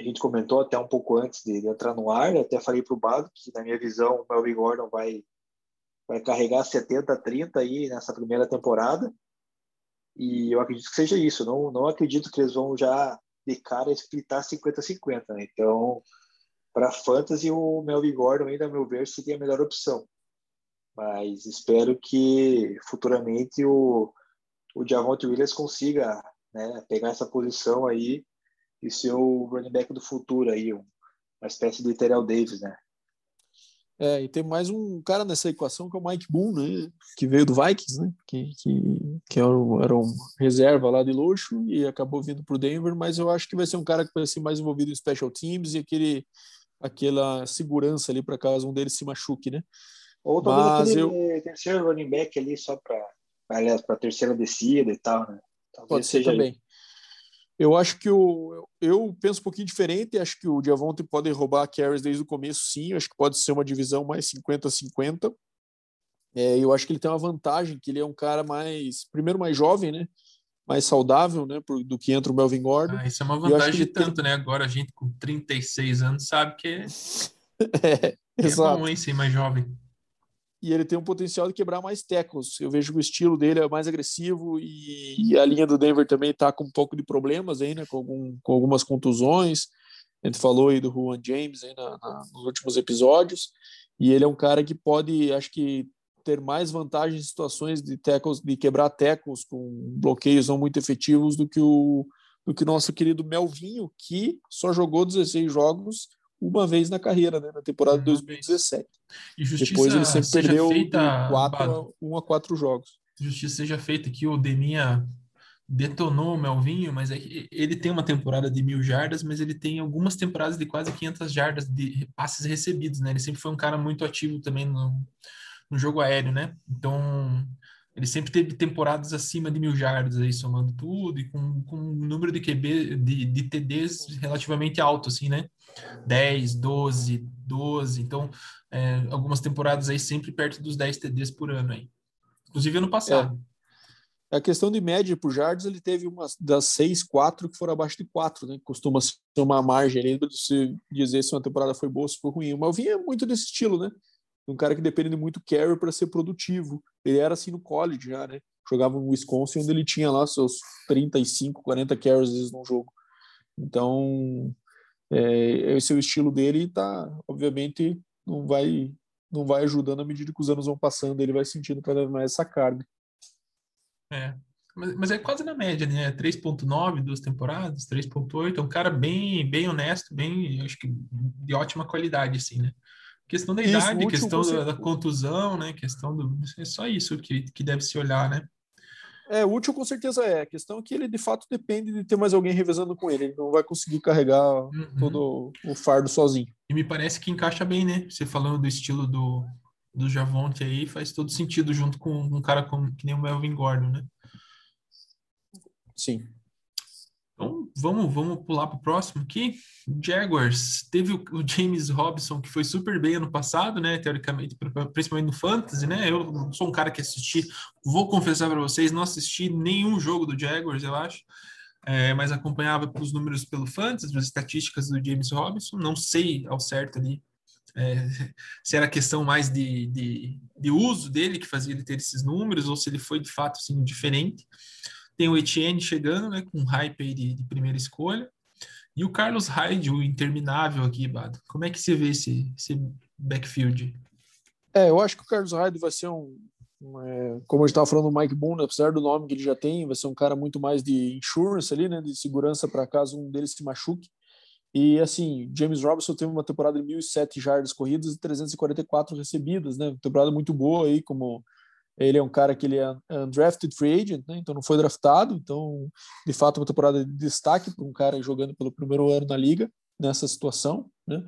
a gente comentou até um pouco antes de, de entrar no ar, até falei para o Bado que, na minha visão, o Melvin Gordon vai, vai carregar 70-30 aí nessa primeira temporada, e eu acredito que seja isso. Não, não acredito que eles vão já de cara splitar 50-50. Né? Então, para fantasy, o Melvin Gordon ainda, a meu ver, seria a melhor opção. Mas espero que futuramente o, o Javonte Williams consiga né, pegar essa posição aí e ser o running back do futuro aí, uma espécie de Terrell Davis, né? É, e tem mais um cara nessa equação que é o Mike Boone, né? Que veio do Vikings, né? Que, que, que era, um, era um reserva lá de luxo e acabou vindo para o Denver, mas eu acho que vai ser um cara que vai ser mais envolvido em special teams e aquele, aquela segurança ali para caso um deles se machuque, né? Ou talvez mas eu... terceiro running back ali só para aliás, para terceira descida e tal, né? Talvez Pode ser também. Eu acho que o, eu penso um pouquinho diferente. Acho que o Diavonte pode roubar carries desde o começo, sim. Acho que pode ser uma divisão mais 50-50. É, eu acho que ele tem uma vantagem, que ele é um cara mais, primeiro, mais jovem, né? Mais saudável, né? Do que entra o Melvin Gordon. Ah, isso é uma vantagem de tanto, tem... né? Agora a gente com 36 anos sabe que é, é, é bom, hein, ser mais jovem e ele tem um potencial de quebrar mais tackles. Eu vejo que o estilo dele é mais agressivo e, e a linha do Denver também está com um pouco de problemas aí, né, com, algum, com algumas contusões. A gente falou aí do Juan James aí na, na, nos últimos episódios e ele é um cara que pode, acho que ter mais vantagens em situações de tackles, de quebrar tackles com bloqueios não muito efetivos do que o do que o nosso querido Melvinho, que só jogou 16 jogos uma vez na carreira, né? Na temporada de Uma 2017. E justiça Depois ele sempre perdeu feita, quatro um a quatro jogos. justiça seja feita que o Deminha detonou o Melvinho, mas é que ele tem uma temporada de mil jardas, mas ele tem algumas temporadas de quase 500 jardas de passes recebidos, né? Ele sempre foi um cara muito ativo também no, no jogo aéreo, né? Então, ele sempre teve temporadas acima de mil jardas aí, somando tudo, e com, com um número de QB, de, de TDs relativamente alto, assim, né? 10, 12, 12, então, é, algumas temporadas aí sempre perto dos 10 TDs por ano aí. Inclusive ano passado. A questão de média por jardas, ele teve umas das seis, quatro que foram abaixo de quatro, né? Costuma ser uma margem ali de se dizer se uma temporada foi boa ou se foi ruim. O Malvin é muito desse estilo, né? Um cara que depende de muito carry para ser produtivo. Ele era assim no college já, né? Jogava no Wisconsin, onde ele tinha lá seus 35, 40 carries vezes no jogo. Então, é, esse é o estilo dele e tá, obviamente, não vai não vai ajudando à medida que os anos vão passando, ele vai sentindo cada vez mais essa carga. É. Mas, mas é quase na média, né? 3.9, duas temporadas, 3.8, é um cara bem, bem honesto, bem, acho que de ótima qualidade, assim, né? Questão da Isso, idade, questão da, da contusão, né? Questão do. É só isso que, que deve se olhar, né? É, útil com certeza é. A questão é que ele de fato depende de ter mais alguém revezando com ele. Ele não vai conseguir carregar Uhum. todo o fardo sozinho. E me parece que encaixa bem, né? Você falando do estilo do, do Javonte aí, faz todo sentido junto com um cara como, que nem o Melvin Gordon, né? Sim. Vamos, vamos pular para o próximo aqui. Jaguars. Teve o, o James Robson, que foi super bem ano passado, né? Teoricamente, pri- principalmente no Fantasy, né? Eu sou um cara que assisti, vou confessar para vocês, não assisti nenhum jogo do Jaguars, eu acho. É, mas acompanhava pelos números pelo Fantasy, as estatísticas do James Robinson. Não sei ao certo ali é, se era questão mais de, de, de uso dele que fazia ele ter esses números, ou se ele foi de fato assim, diferente. Tem o Etienne chegando, né, com hype aí de, de primeira escolha. E o Carlos Hyde, o interminável aqui, Bado. Como é que você vê esse, esse backfield? É, eu acho que o Carlos Hyde vai ser um. um, é, como a gente estava falando, o Mike Boone, apesar do nome que ele já tem, vai ser um cara muito mais de insurance ali, né? De segurança para caso um deles se machuque. E assim, James Robinson teve uma temporada de 1.007 jardas corridas e 344 recebidas, né? Temporada muito boa aí, como ele é um cara que ele é undrafted free agent, né? Então não foi draftado, então de fato uma temporada de destaque para um cara jogando pelo primeiro ano na liga nessa situação, né?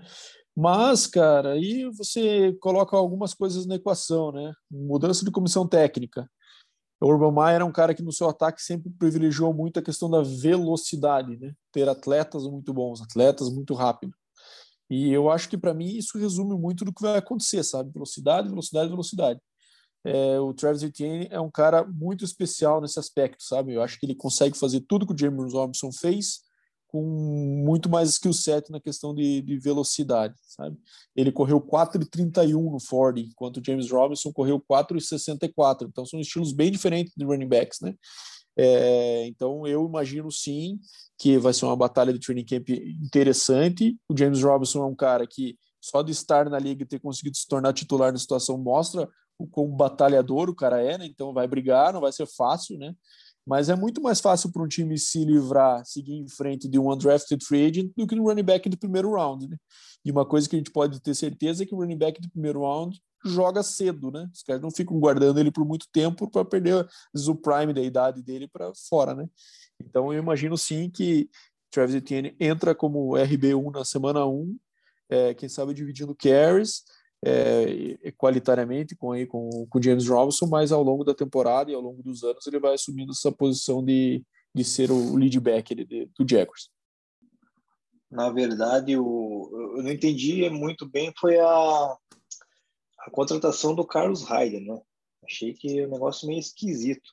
Mas, cara, aí você coloca algumas coisas na equação, né? Mudança de comissão técnica. O Urban Meyer era um cara que no seu ataque sempre privilegiou muito a questão da velocidade, né? Ter atletas muito bons, atletas muito rápidos. E eu acho que para mim isso resume muito do que vai acontecer, sabe? Velocidade, velocidade, velocidade. É, o Travis Etienne é um cara muito especial nesse aspecto, sabe? Eu acho que ele consegue fazer tudo que o James Robinson fez com muito mais skill set na questão de, de velocidade, sabe? Ele correu 4,31 no Ford, enquanto o James Robinson correu 4,64. Então são estilos bem diferentes de running backs, né? É, então eu imagino sim que vai ser uma batalha de training camp interessante. O James Robinson é um cara que só de estar na liga e ter conseguido se tornar titular na situação mostra o quão batalhador o cara é, né? Então vai brigar, não vai ser fácil, né? Mas é muito mais fácil para um time se livrar, seguir em frente de um undrafted free agent do que um running back do primeiro round, né? E uma coisa que a gente pode ter certeza é que o running back do primeiro round joga cedo, né? Os caras não ficam guardando ele por muito tempo para perder o prime da idade dele para fora, né? Então eu imagino sim que Travis Etienne entra como RB1 na semana 1, é, quem sabe dividindo carries, é, equalitariamente com, aí, com, com o James Robinson, mas ao longo da temporada e ao longo dos anos ele vai assumindo essa posição de, de ser o lead back de, de, do Jaguars. Na verdade, o, eu não entendi muito bem foi a, a contratação do Carlos Hyde, né? Achei que o um negócio meio esquisito.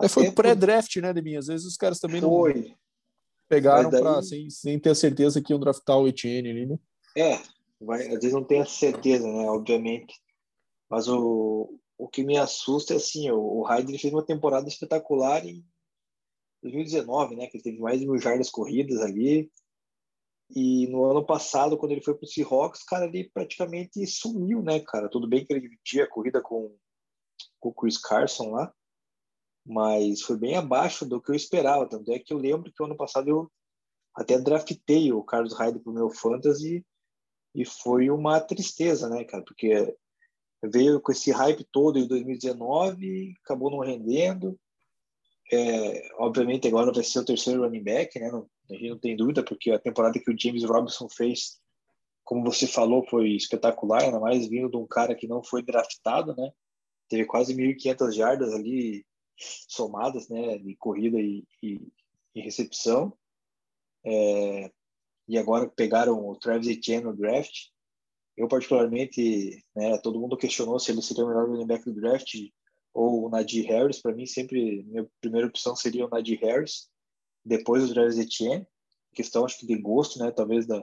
É, foi pré-draft, né, Demi? Às vezes os caras também foi. não pegaram daí... pra, sem, sem ter a certeza que iam draftar o Etienne ali, né? É, vai, às vezes não tem a certeza, né? Obviamente. Mas o, o que me assusta é assim, o, o fez uma temporada espetacular em 2019, né? Que teve mais de mil jardas corridas ali. E no ano passado, quando ele foi para o Seahawks, cara, ele praticamente sumiu, né, cara? Tudo bem que ele dividia a corrida com, com o Chris Carson lá, mas foi bem abaixo do que eu esperava. Tanto é que eu lembro que o ano passado eu até draftei o Carlos Hyde para o meu fantasy e foi uma tristeza, né, cara? Porque veio com esse hype todo em 2019, acabou não rendendo. É, obviamente agora vai ser o terceiro running back, né? Não, a gente não tem dúvida, porque a temporada que o James Robinson fez, como você falou, foi espetacular, ainda mais vindo de um cara que não foi draftado, né? Teve quase 1.500 jardas ali somadas, né? De corrida e, e, e recepção. É, e agora pegaram o Travis Etienne no draft. Eu, particularmente, né, todo mundo questionou se ele seria o melhor back do draft ou o Najee Harris. Para mim, sempre, minha primeira opção seria o Najee Harris, depois o Travis Etienne. Questão, acho que, de gosto, né, talvez da,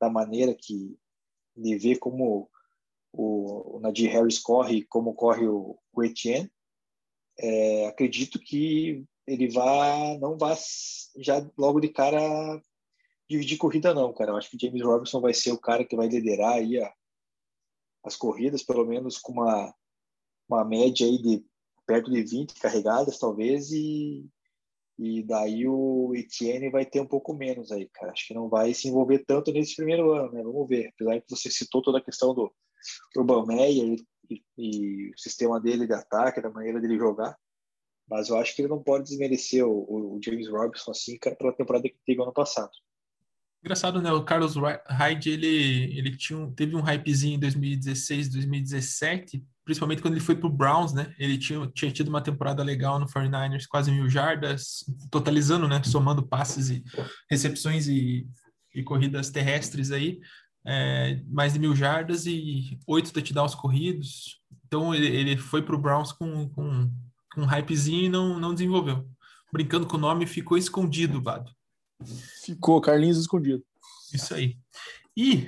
da maneira que de ver como o, o Najee Harris corre como corre o, o Etienne. É, acredito que ele vá, não vá já logo de cara dividir corrida não, cara. Eu acho que James Robinson vai ser o cara que vai liderar aí a, as corridas, pelo menos com uma, uma média aí de perto de 20 carregadas, talvez, e, e daí o Etienne vai ter um pouco menos aí, cara. Acho que não vai se envolver tanto nesse primeiro ano, né? Vamos ver. Apesar que você citou toda a questão do Urban Meyer e, e, o sistema dele de ataque, da maneira dele jogar, mas eu acho que ele não pode desmerecer o, o James Robinson assim, cara, pela temporada que teve ano passado. Engraçado, né? O Carlos Hyde, ele, ele tinha teve um hypezinho em 2016, 2017, principalmente quando ele foi para o Browns, né? Ele tinha, tinha tido uma temporada legal no 49ers, quase mil jardas, totalizando, né? Somando passes e recepções e, e corridas terrestres aí, é, mais de mil jardas e oito touchdowns corridos. Então ele, ele foi para o Browns com, com, com um hypezinho e não, não desenvolveu. Brincando com o nome, ficou escondido, Bado. Ficou Carlinhos escondido. Isso aí. E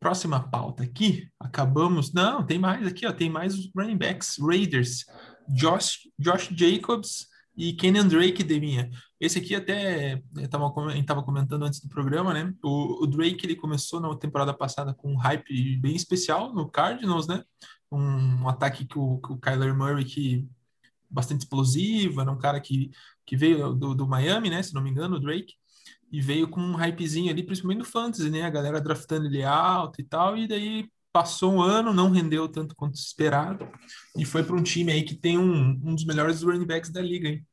próxima pauta aqui, acabamos. Não, tem mais aqui, ó. Tem mais running backs, Raiders, Josh, Josh Jacobs e Kenyon Drake de minha. Esse aqui até eu tava, a gente estava comentando antes do programa, né? O, o, Drake ele começou na temporada passada com um hype bem especial no Cardinals, né? Um, um ataque que o, que o Kyler Murray que bastante explosivo, era um cara que, que veio do, do Miami, né? Se não me engano, o Drake e veio com um hypezinho ali, principalmente no Fantasy, né? A galera draftando ele alto e tal, e daí passou um ano, não rendeu tanto quanto esperado, e foi para um time aí que tem um, um dos melhores running backs da liga, hein?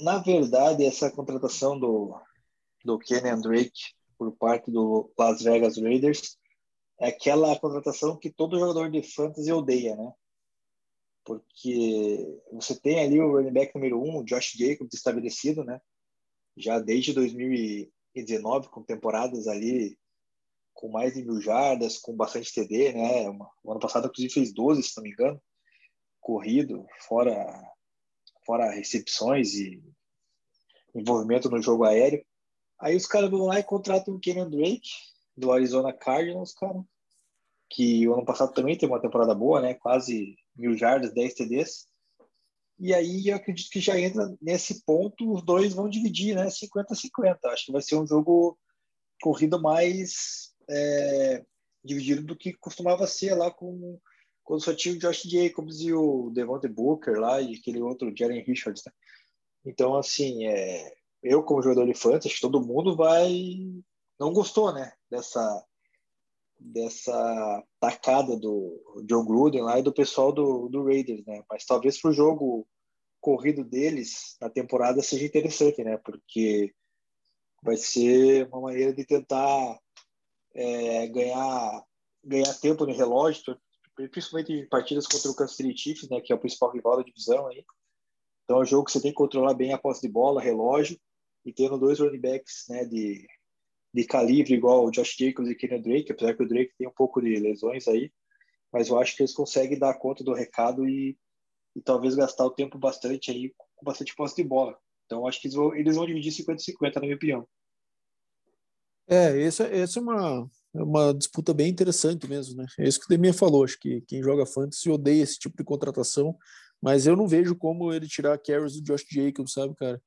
Na verdade, essa contratação do, do Kenny Drake por parte do Las Vegas Raiders é aquela contratação que todo jogador de fantasy odeia, né? Porque você tem ali o running back número um, o Josh Jacobs, estabelecido, né? Já desde 2019, com temporadas ali com mais de mil jardas, com bastante TD, né? O ano passado, inclusive, fez 12, se não me engano, corrido, fora, fora recepções e envolvimento no jogo aéreo. Aí os caras vão lá e contratam o Kenyon Drake, do Arizona Cardinals, cara, que o ano passado também teve uma temporada boa, né? Quase mil jardas, 10 TDs. E aí eu acredito que já entra nesse ponto, os dois vão dividir, né? 50-50. Acho que vai ser um jogo corrido mais é, dividido do que costumava ser lá com quando só tinha o Josh Jacobs e o Devontae Booker lá e aquele outro Jaren Richards. Né? Então, assim, é, eu como jogador de fantasy, todo mundo vai não gostou, né? Dessa dessa tacada do Joe Gruden lá e do pessoal do, do Raiders, né? Mas talvez para o jogo corrido deles na temporada seja interessante, né? Porque vai ser uma maneira de tentar é, ganhar ganhar tempo no relógio, principalmente em partidas contra o Kansas City Chiefs, né? Que é o principal rival da divisão aí. Então é um jogo que você tem que controlar bem a posse de bola, relógio e tendo dois running backs, né? De de calibre igual o Josh Jacobs e Kenny Drake, apesar que o Drake tem um pouco de lesões aí, mas eu acho que eles conseguem dar conta do recado e, e talvez gastar o tempo bastante aí com bastante posse de bola. Então acho que eles vão, eles vão dividir 50-50, na minha opinião. É, essa, essa é uma, é uma disputa bem interessante mesmo, né? É isso que o Demir falou, acho que quem joga fantasy odeia esse tipo de contratação, mas eu não vejo como ele tirar carries do Josh Jacobs, sabe, cara?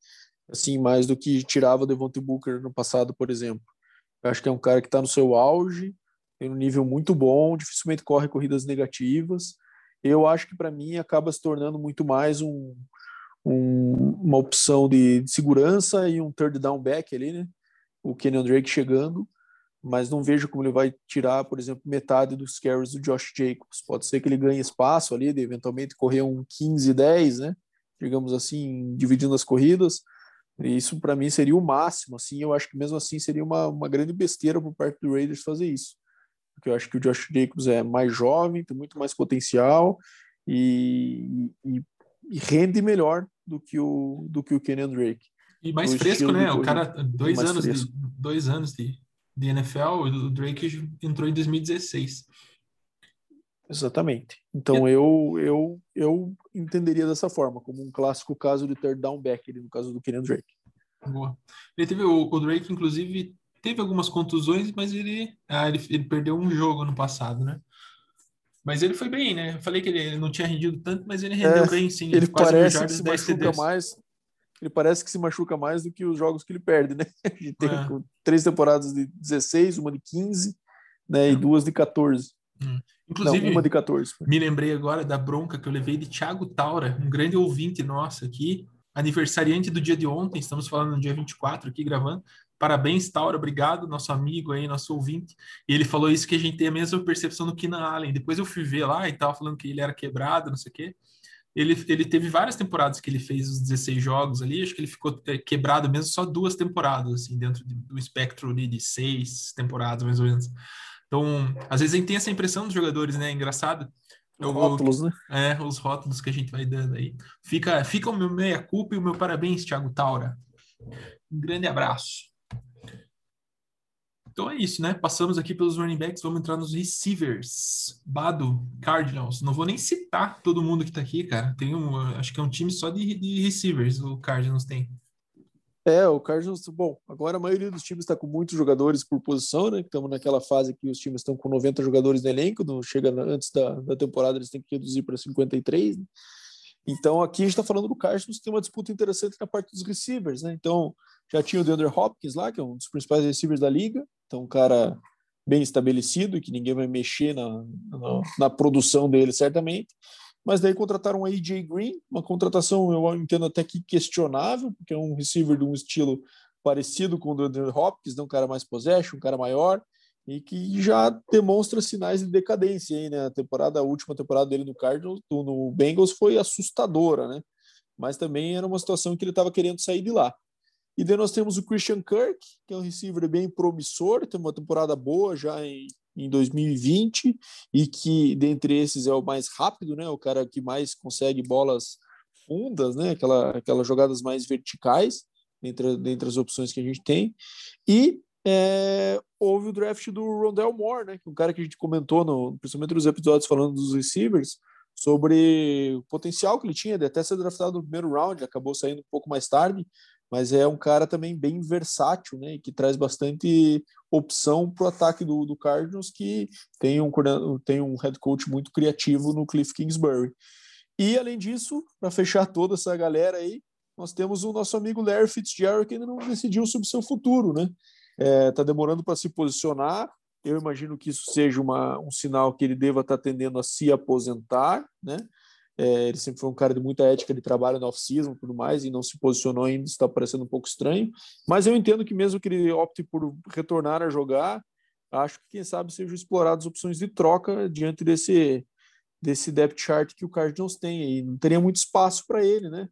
Assim, mais do que tirava o Devontae Booker no passado, por exemplo. Eu acho que é um cara que está no seu auge, tem um nível muito bom, dificilmente corre corridas negativas. Eu acho que para mim acaba se tornando muito mais um, um, uma opção de, de, segurança e um third down back ali, né? O Kenyon Drake chegando. mas não vejo como ele vai tirar, por exemplo, metade dos carries do Josh Jacobs. Pode ser que ele ganhe espaço ali, de eventualmente correr um 15-10, né? Digamos assim, dividindo as corridas. Isso para mim seria o máximo, assim. Eu acho que mesmo assim seria uma, uma grande besteira por parte do Raiders fazer isso. Porque eu acho que o Josh Jacobs é mais jovem, tem muito mais potencial e, e, e rende melhor do que o do que o Kenyon Drake. E mais fresco, né? O cara, dois anos, de, dois anos de, de NFL, o Drake entrou em 2016. Exatamente. Então eu, eu, eu entenderia dessa forma, como um clássico caso de third down back, no caso do Kenyon Drake. Boa. Ele teve, o, o, Drake, inclusive, teve algumas contusões, mas ele, ah, ele, ele perdeu um jogo no passado, né? Mas ele foi bem, né? Eu falei que ele não tinha rendido tanto, mas ele rendeu é, bem, sim. Ele, ele parece que se machuca mais. Ele parece que se machuca mais do que os jogos que ele perde, né? Ele tem é. três temporadas de 16, uma de 15, né? E duas de 14. Hum. Inclusive, Não, uma de 14. Me lembrei agora da bronca que eu levei de Thiago Taura, um grande ouvinte nosso aqui, aniversariante do dia de ontem, estamos falando no dia 24 aqui gravando. Parabéns, Taura, obrigado, nosso amigo aí, nosso ouvinte. E ele falou isso que a gente tem a mesma percepção do Keenan Allen. Depois eu fui ver lá e tava falando que ele era quebrado, não sei o quê. Ele, ele teve várias temporadas que ele fez os 16 jogos ali, acho que ele ficou é, quebrado mesmo só duas temporadas, assim, dentro do espectro de seis temporadas, mais ou menos. Então, às vezes a gente tem essa impressão dos jogadores, né? Engraçado. Os rótulos, né? É, os rótulos que a gente vai dando aí. Fica, fica o meu meia-culpa e o meu parabéns, Thiago Taura. Um grande abraço. Então é isso, né? Passamos aqui pelos running backs, vamos entrar nos receivers. Bado, Cardinals. Não vou nem citar todo mundo que tá aqui, cara. Tem um, acho que é um time só de, de receivers, o Cardinals tem. É, o Cardinals, bom, agora a maioria dos times está com muitos jogadores por posição, né? Estamos naquela fase que os times estão com 90 jogadores no elenco, não chega antes da, da temporada, eles têm que reduzir para 53. Né? Então aqui a gente está falando do Cardinals, tem uma disputa interessante na parte dos receivers, né? Então já tinha o DeAndre Hopkins lá, que é um dos principais receivers da liga, então um cara bem estabelecido que ninguém vai mexer na, na, na produção dele, certamente mas daí contrataram a AJ Green, uma contratação eu entendo até que questionável, porque é um receiver de um estilo parecido com o do Andrew Hopkins, né? um cara mais possession, um cara maior, e que já demonstra sinais de decadência aí, né? A temporada, a última temporada dele no Cardinals, no Bengals foi assustadora, né? Mas também era uma situação que ele estava querendo sair de lá. E daí nós temos o Christian Kirk, que é um receiver bem promissor, tem uma temporada boa já em em 2020 e que dentre esses é o mais rápido, né? O cara que mais consegue bolas fundas, né? Aquela, aquelas jogadas mais verticais entre, dentre as opções que a gente tem. E é, houve o draft do Rondell Moore, né? Que é um cara que a gente comentou, no, principalmente nos episódios falando dos receivers, sobre o potencial que ele tinha de até ser draftado no primeiro round, acabou saindo um pouco mais tarde, mas é um cara também bem versátil, né? E que traz bastante opção para o ataque do, do Cardinals, que tem um, tem um head coach muito criativo no Cliff Kingsbury. E, além disso, para fechar toda essa galera aí, nós temos o nosso amigo Larry Fitzgerald, que ainda não decidiu sobre seu futuro, né? É, tá demorando para se posicionar. Eu imagino que isso seja uma, um sinal que ele deva estar tá tendendo a se aposentar, né? É, ele sempre foi um cara de muita ética de trabalho na off-season e tudo mais, e não se posicionou ainda, está parecendo um pouco estranho. Mas eu entendo que mesmo que ele opte por retornar a jogar, acho que quem sabe sejam exploradas opções de troca diante desse, desse depth chart que o Cardinals tem. E não teria muito espaço para ele, né?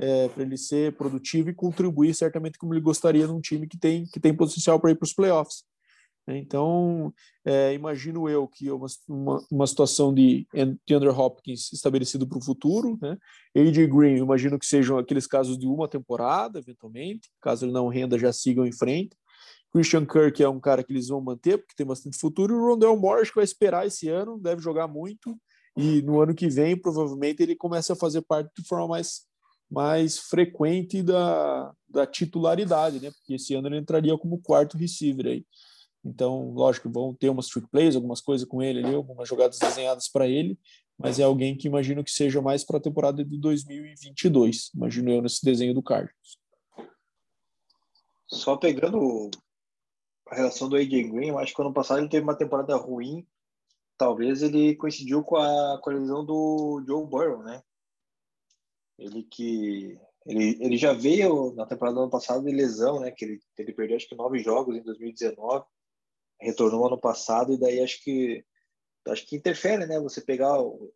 É, para ele ser produtivo e contribuir certamente como ele gostaria num time que tem, que tem potencial para ir para os playoffs. Né? Então, é, imagino eu que uma, uma, uma situação de Andrew Hopkins estabelecido para o futuro, né? AJ Green, imagino que sejam aqueles casos de uma temporada, eventualmente, caso ele não renda, já sigam em frente. Christian Kirk é um cara que eles vão manter, porque tem bastante futuro, e o Rondell acho que vai esperar esse ano, deve jogar muito, e no ano que vem, provavelmente, ele começa a fazer parte de forma mais, mais frequente da, da titularidade, né? Porque esse ano ele entraria como quarto receiver aí. Então, lógico, vão ter umas trick plays, algumas coisas com ele ali, algumas jogadas desenhadas para ele, mas é alguém que imagino que seja mais para a temporada de 2022, imagino eu nesse desenho do Cardinals. Só pegando a relação do AJ Green, eu acho que ano passado ele teve uma temporada ruim, talvez ele coincidiu com a, lesão do Joe Burrow, né? Ele que ele, ele já veio na temporada do ano passado de lesão, né? Que ele, ele perdeu acho que nove jogos em 2019 retornou ano passado e daí acho que acho que interfere, né? Você pegar,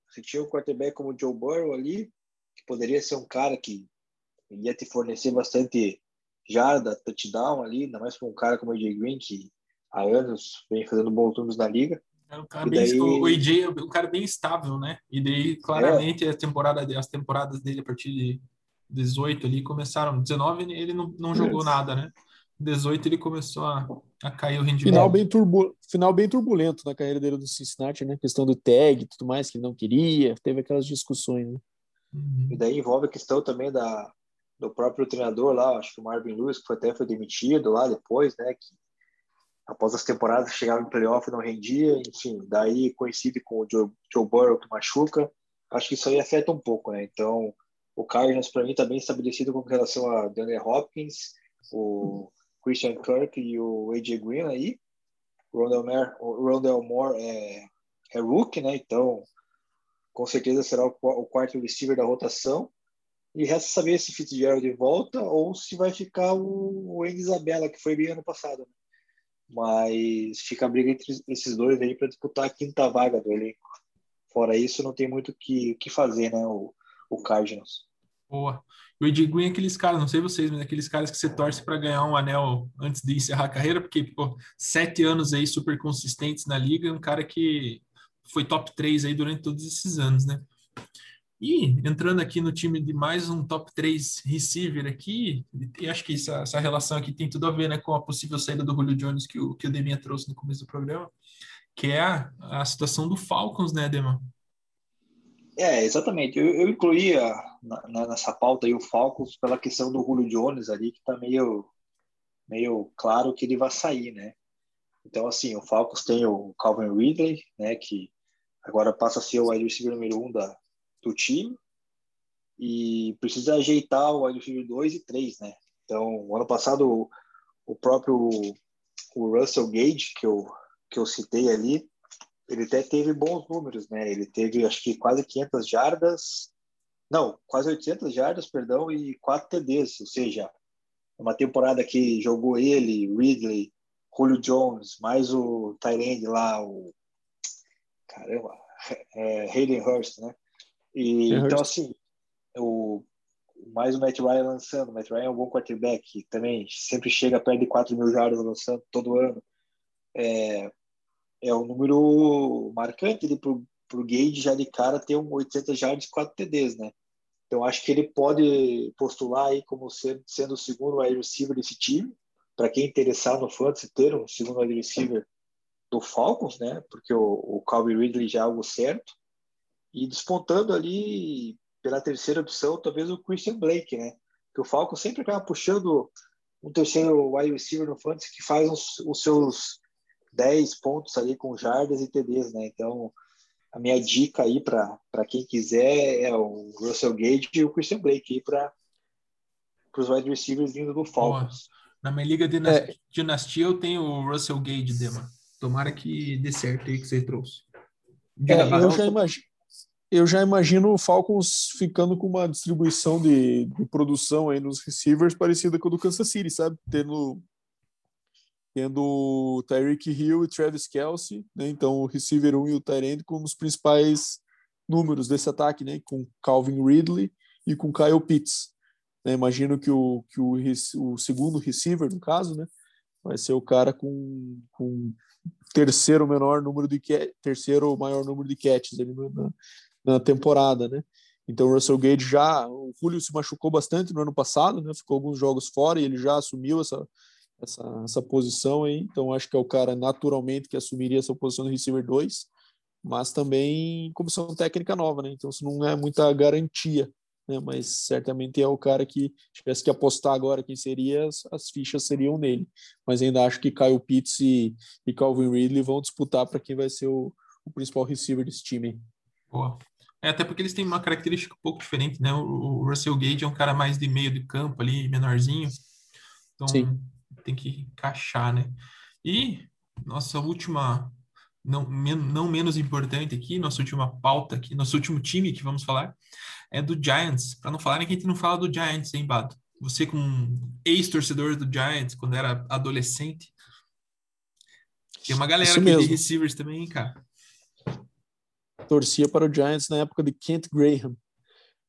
você tinha um quarterback como o Joe Burrow ali, que poderia ser um cara que ia te fornecer bastante jarda, touchdown ali, ainda mais para um cara como o AJ Green, que há anos vem fazendo bons números na liga. É um cara bem, o AJ é um cara bem estável, né? E daí, claramente, é. a temporada, as temporadas dele a partir de 18 ali começaram. 19 ele não, não jogou nada, né? 18 ele começou a, a cair o rendimento. Final bem, turbu, final bem turbulento na carreira dele do Cincinnati, né? Questão do tag e tudo mais, que ele não queria, teve aquelas discussões, né? Uhum. E daí envolve a questão também da, do próprio treinador lá, acho que o Marvin Lewis, que foi, até foi demitido lá depois, né? Que após as temporadas chegava em playoff e não rendia, enfim, daí coincide com o Joe, Joe Burrow que machuca. Acho que isso aí afeta um pouco, né? Então, o Cardinals, para mim, está bem estabelecido com relação a Daniel Hopkins, o Christian Kirk e o AJ Green aí. Rondell Moore, Rondell Moore é, é rookie, né? Então, com certeza será o, o quarto receiver da rotação. E resta saber se Fitzgerald volta ou se vai ficar o, o Isabella, que foi bem ano passado. Né? Mas fica a briga entre esses dois aí para disputar a quinta vaga do elenco. Fora isso, não tem muito o que, que fazer, né? O, o Cardinals. Boa. O Green é aqueles caras, não sei vocês, mas é aqueles caras que você torce para ganhar um anel antes de encerrar a carreira, porque, pô, sete anos aí super consistentes na liga, um cara que foi top 3 aí durante todos esses anos, né? E entrando aqui no time de mais um top 3 receiver aqui, e acho que essa, essa, relação aqui tem tudo a ver né, com a possível saída do Julio Jones que o, que o Deminha trouxe no começo do programa, que é a, a situação do Falcons, né, Deman? É, exatamente. Eu, eu incluía na, nessa pauta aí o Falcons pela questão do Julio Jones ali, que está meio, meio claro que ele vai sair, né? Então, assim, o Falcons tem o Calvin Ridley, né, que agora passa a ser o wide receiver número um da, do time e precisa ajeitar o wide receiver 2 e 3, né? Então, ano passado, o, o próprio o Russell Gage, que eu, que eu citei ali, ele até teve bons números, né? Ele teve, acho que, quase 500 jardas, não, quase 800 jardas, perdão, e 4 TDs, ou seja, uma temporada que jogou ele, Ridley, Julio Jones, mais o Tyrande lá, o caramba, é, Hayden Hurst, né? E, então, assim, o, mais o Matt Ryan lançando. O Matt Ryan é um bom quarterback, também sempre chega perto de 4 mil jardas lançando todo ano. É, é um número marcante para o Gage já de cara ter um 800 jardas e 4 TDs, né? Então, acho que ele pode postular aí como sendo, sendo o segundo wide receiver desse time. Para quem interessar no fantasy ter um segundo wide receiver do Falcons, né? Porque o, o Calvin Ridley já é algo certo e despontando ali pela terceira opção, talvez o Christian Blake, né? Que o Falcon sempre acaba puxando um terceiro wide receiver no fantasy que faz os, os seus 10 pontos ali com jardas e TDs, né? Então, a minha dica aí para quem quiser é o Russell Gage e o Christian Blake aí para os wide receivers vindo do Falcons. Na minha liga de é. dinastia eu tenho o Russell Gage, Dema. Tomara que dê certo aí que você trouxe. É, eu já imagino eu já imagino o Falcons ficando com uma distribuição de, de, produção aí nos receivers parecida com a do Kansas City, sabe? Tendo, tendo Tyreek Hill e Travis Kelsey, né? Então o receiver 1 e o Tyrande como os principais números desse ataque, né? Com Calvin Ridley e com Kyle Pitts. Né? Imagino que, o, que o, o segundo receiver, no caso, né? Vai ser o cara com, com terceiro menor número de terceiro maior número de catches ali na, na temporada, né? Então o Russell Gage já, o Julio se machucou bastante no ano passado, né? Ficou alguns jogos fora e ele já assumiu essa essa, essa posição aí. Então acho que é o cara naturalmente que assumiria essa posição de receiver 2, mas também comissão técnica nova, né? Então isso não é muita garantia, né? Mas certamente é o cara que tivesse que apostar agora quem seria, as, as fichas seriam nele. Mas ainda acho que Kyle Pitts e, e Calvin Ridley vão disputar para quem vai ser o, o principal receiver desse time. Boa. É, até porque eles têm uma característica um pouco diferente, né? O, o Russell Gage é um cara mais de meio de campo ali, menorzinho. Então Sim. Tem que encaixar, né? E nossa última, não, men não menos importante aqui, nossa última pauta aqui, nosso último time que vamos falar é do Giants. Para não falarem que a gente não fala do Giants, hein, Bado? Você, como ex-torcedor do Giants, quando era adolescente. Tem uma galera mesmo. de receivers também, cara. torcia para o Giants na época de Kent Graham.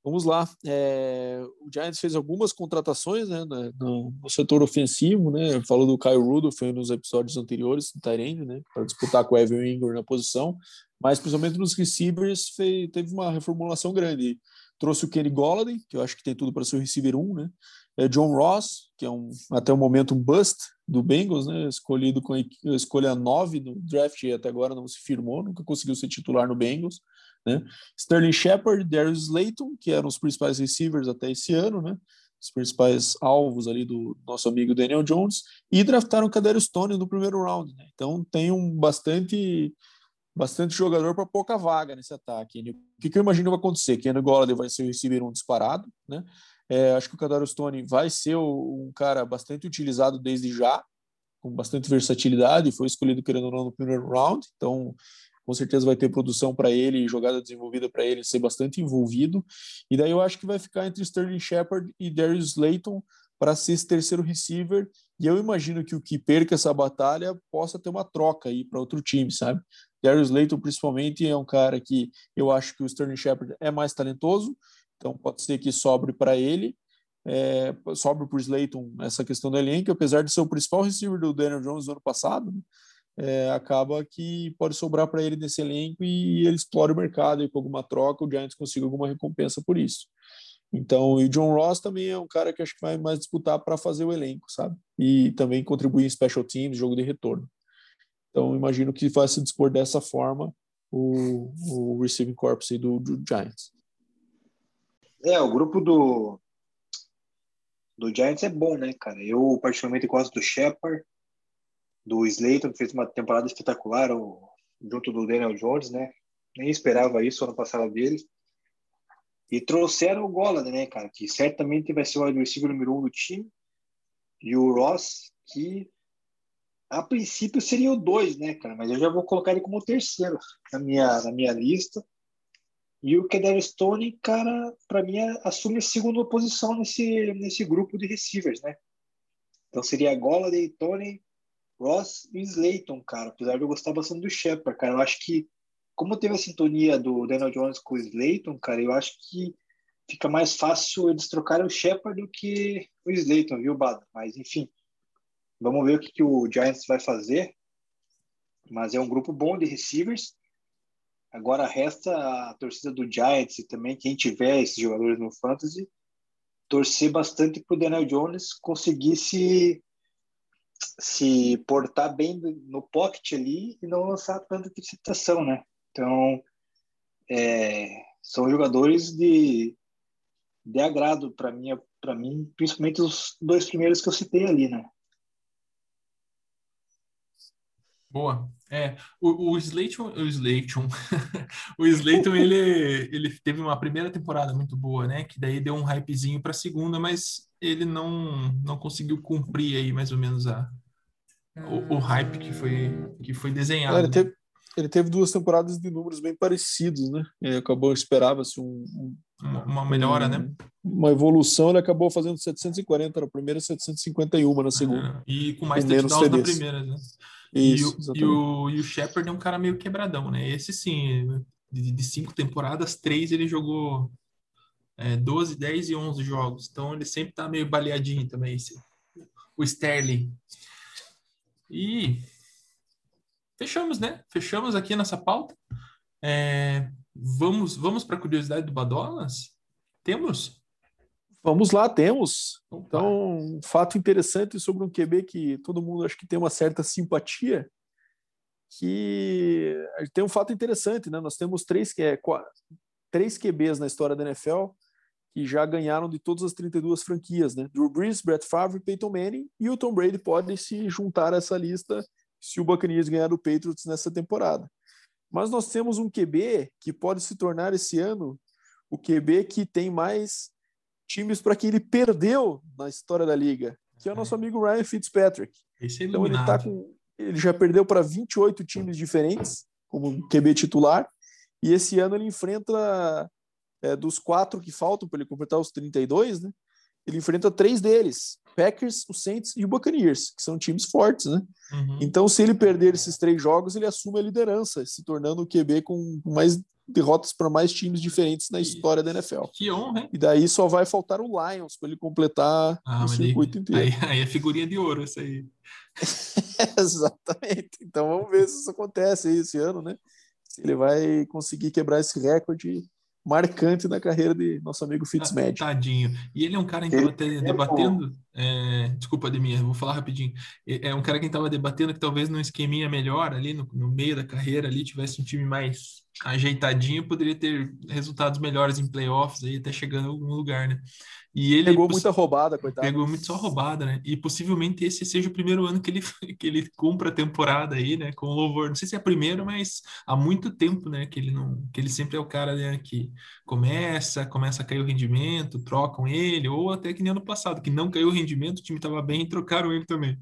Vamos lá. É, o Giants fez algumas contratações né, no, no setor ofensivo, né? Falou do Kyle Rudolph nos episódios anteriores, do Tyrande, né? Para disputar com o Evan Ingram na posição. Mas principalmente nos receivers fez, teve uma reformulação grande. Trouxe o Kenny Golladay, que eu acho que tem tudo para ser o receiver 1, né? É John Ross, que é um, até o momento um bust do Bengals, né? Escolhido com a escolha 9 no draft e até agora não se firmou, nunca conseguiu ser titular no Bengals, né? Sterling Shepard, Darius Slayton, que eram os principais receivers até esse ano, né? Os principais alvos ali do nosso amigo Daniel Jones, e draftaram o Kadarius Stone no primeiro round, né? Então tem um bastante bastante jogador para pouca vaga nesse ataque. O que, que eu imagino vai acontecer? Kenny Golladay vai ser o receiver um disparado, né? É, acho que o Kadarius Stone vai ser o- um cara bastante utilizado desde já, com bastante versatilidade, foi escolhido querendo ou não no primeiro round, então com certeza vai ter produção para ele, jogada desenvolvida para ele ser bastante envolvido. E daí eu acho que vai ficar entre Sterling Shepard e Darius Slayton para ser esse terceiro receiver. E eu imagino que o que perca essa batalha possa ter uma troca aí para outro time, sabe? Darius Slayton, principalmente, é um cara que eu acho que o Sterling Shepard é mais talentoso, então pode ser que sobre para ele. É, sobre para o Slayton essa questão do elenco, apesar de ser o principal receiver do Daniel Jones no ano passado, né? É, acaba que pode sobrar para ele nesse elenco e ele explora o mercado e com alguma troca o Giants consiga alguma recompensa por isso. Então, e o John Ross também é um cara que acho que vai mais disputar para fazer o elenco, sabe? E também contribuir em special teams, jogo de retorno. Então, imagino que vai se dispor dessa forma o, o receiving corps do, do Giants. É, o grupo do, do Giants é bom, né, cara? Eu, particularmente, gosto do Shepard, do Slayton, que fez uma temporada espetacular o, junto do Daniel Jones, né? Nem esperava isso ano passado dele. E trouxeram o Golladay, né, cara? Que certamente vai ser o receiver número um do time. E o Ross, que a princípio seria o dois, né, cara? Mas eu já vou colocar ele como o terceiro na minha, na minha lista. E o Kedar Stone, cara, para mim assume a segunda posição nesse, nesse grupo de receivers, né? Então seria Golladay, Tony, Ross e Slayton, cara. Apesar de eu gostar bastante do Shepard, cara. Eu acho que, como teve a sintonia do Daniel Jones com o Slayton, cara, eu acho que fica mais fácil eles trocarem o Shepard do que o Slayton, viu, Bada? Mas, enfim, vamos ver o que, que o Giants vai fazer. Mas é um grupo bom de receivers. Agora resta a torcida do Giants e também quem tiver esses jogadores no Fantasy torcer bastante para o Daniel Jones conseguir se, se portar bem no pocket ali e não lançar tanta interceptação, né? Então, é, são jogadores de, de agrado para mim, para mim, principalmente os dois primeiros que eu citei ali, né? Boa. É, o, o Slayton, o Slayton, o Slayton, ele, ele teve uma primeira temporada muito boa, né? Que daí deu um hypezinho para a segunda, mas ele não, não conseguiu cumprir aí mais ou menos a, o, o hype que foi, que foi desenhado. Ele, teve, ele teve duas temporadas de números bem parecidos, né? Ele acabou, esperava-se um, um, uma, uma melhora, um, né? Uma evolução, ele acabou fazendo 740 na primeira e 751 na segunda. E com mais touchdowns na primeira, né? Isso, e, o, e, o, e o Shepard é um cara meio quebradão, né? Esse sim, de, de cinco temporadas, três ele jogou é, 12, 10 e 11 jogos. Então ele sempre tá meio baleadinho também, esse, o Sterling. E fechamos, né? Fechamos aqui nossa pauta. É, vamos vamos para a curiosidade do Badolas? Temos? Vamos lá, temos. Então, um fato interessante sobre um QB que todo mundo acho que tem uma certa simpatia, que tem um fato interessante, né? Nós temos três, é, três QBs na história da NFL que já ganharam de todas as 32 franquias, né? Drew Brees, Brett Favre, Peyton Manning e o Tom Brady pode se juntar a essa lista se o Buccaneers ganhar do Patriots nessa temporada. Mas nós temos um QB que pode se tornar esse ano o QB que tem mais times para que ele perdeu na história da liga, que é o nosso amigo Ryan Fitzpatrick. Esse é então ele tá com ele já perdeu para 28 times diferentes como QB titular e esse ano ele enfrenta é, dos quatro que faltam para ele completar os 32, né? Ele enfrenta três deles Packers, o Saints e o Buccaneers, que são times fortes, né? Uhum. Então, se ele perder esses três jogos, ele assume a liderança, se tornando o QB com mais derrotas para mais times diferentes na história da NFL. Que honra, hein? E daí só vai faltar o Lions para ele completar Ah, o circuito inteiro. Aí, aí é figurinha de ouro essa aí. Exatamente. Então vamos ver se isso acontece aí esse ano, né? Se ele vai conseguir quebrar esse recorde marcante na carreira de nosso amigo Fitzmagic. Tadinho. E ele é um cara que Ele- até debatendo. É, desculpa, Ademir, vou falar rapidinho. É um cara que estava debatendo que talvez num esqueminha melhor ali, no, no meio da carreira ali, tivesse um time mais ajeitadinho, poderia ter resultados melhores em playoffs aí, até chegando a algum lugar, né? E ele Pegou muita roubada, coitado. Pegou muito só roubada, né? E possivelmente esse seja o primeiro ano que ele, que ele cumpra a temporada aí, né? Com louvor. Não sei se é a primeira, mas há muito tempo, né? Que ele não, que ele sempre é o cara né, que começa, começa a cair o rendimento, trocam ele, ou até que nem ano passado, que não caiu o rendimento, o time estava bem e trocaram ele também.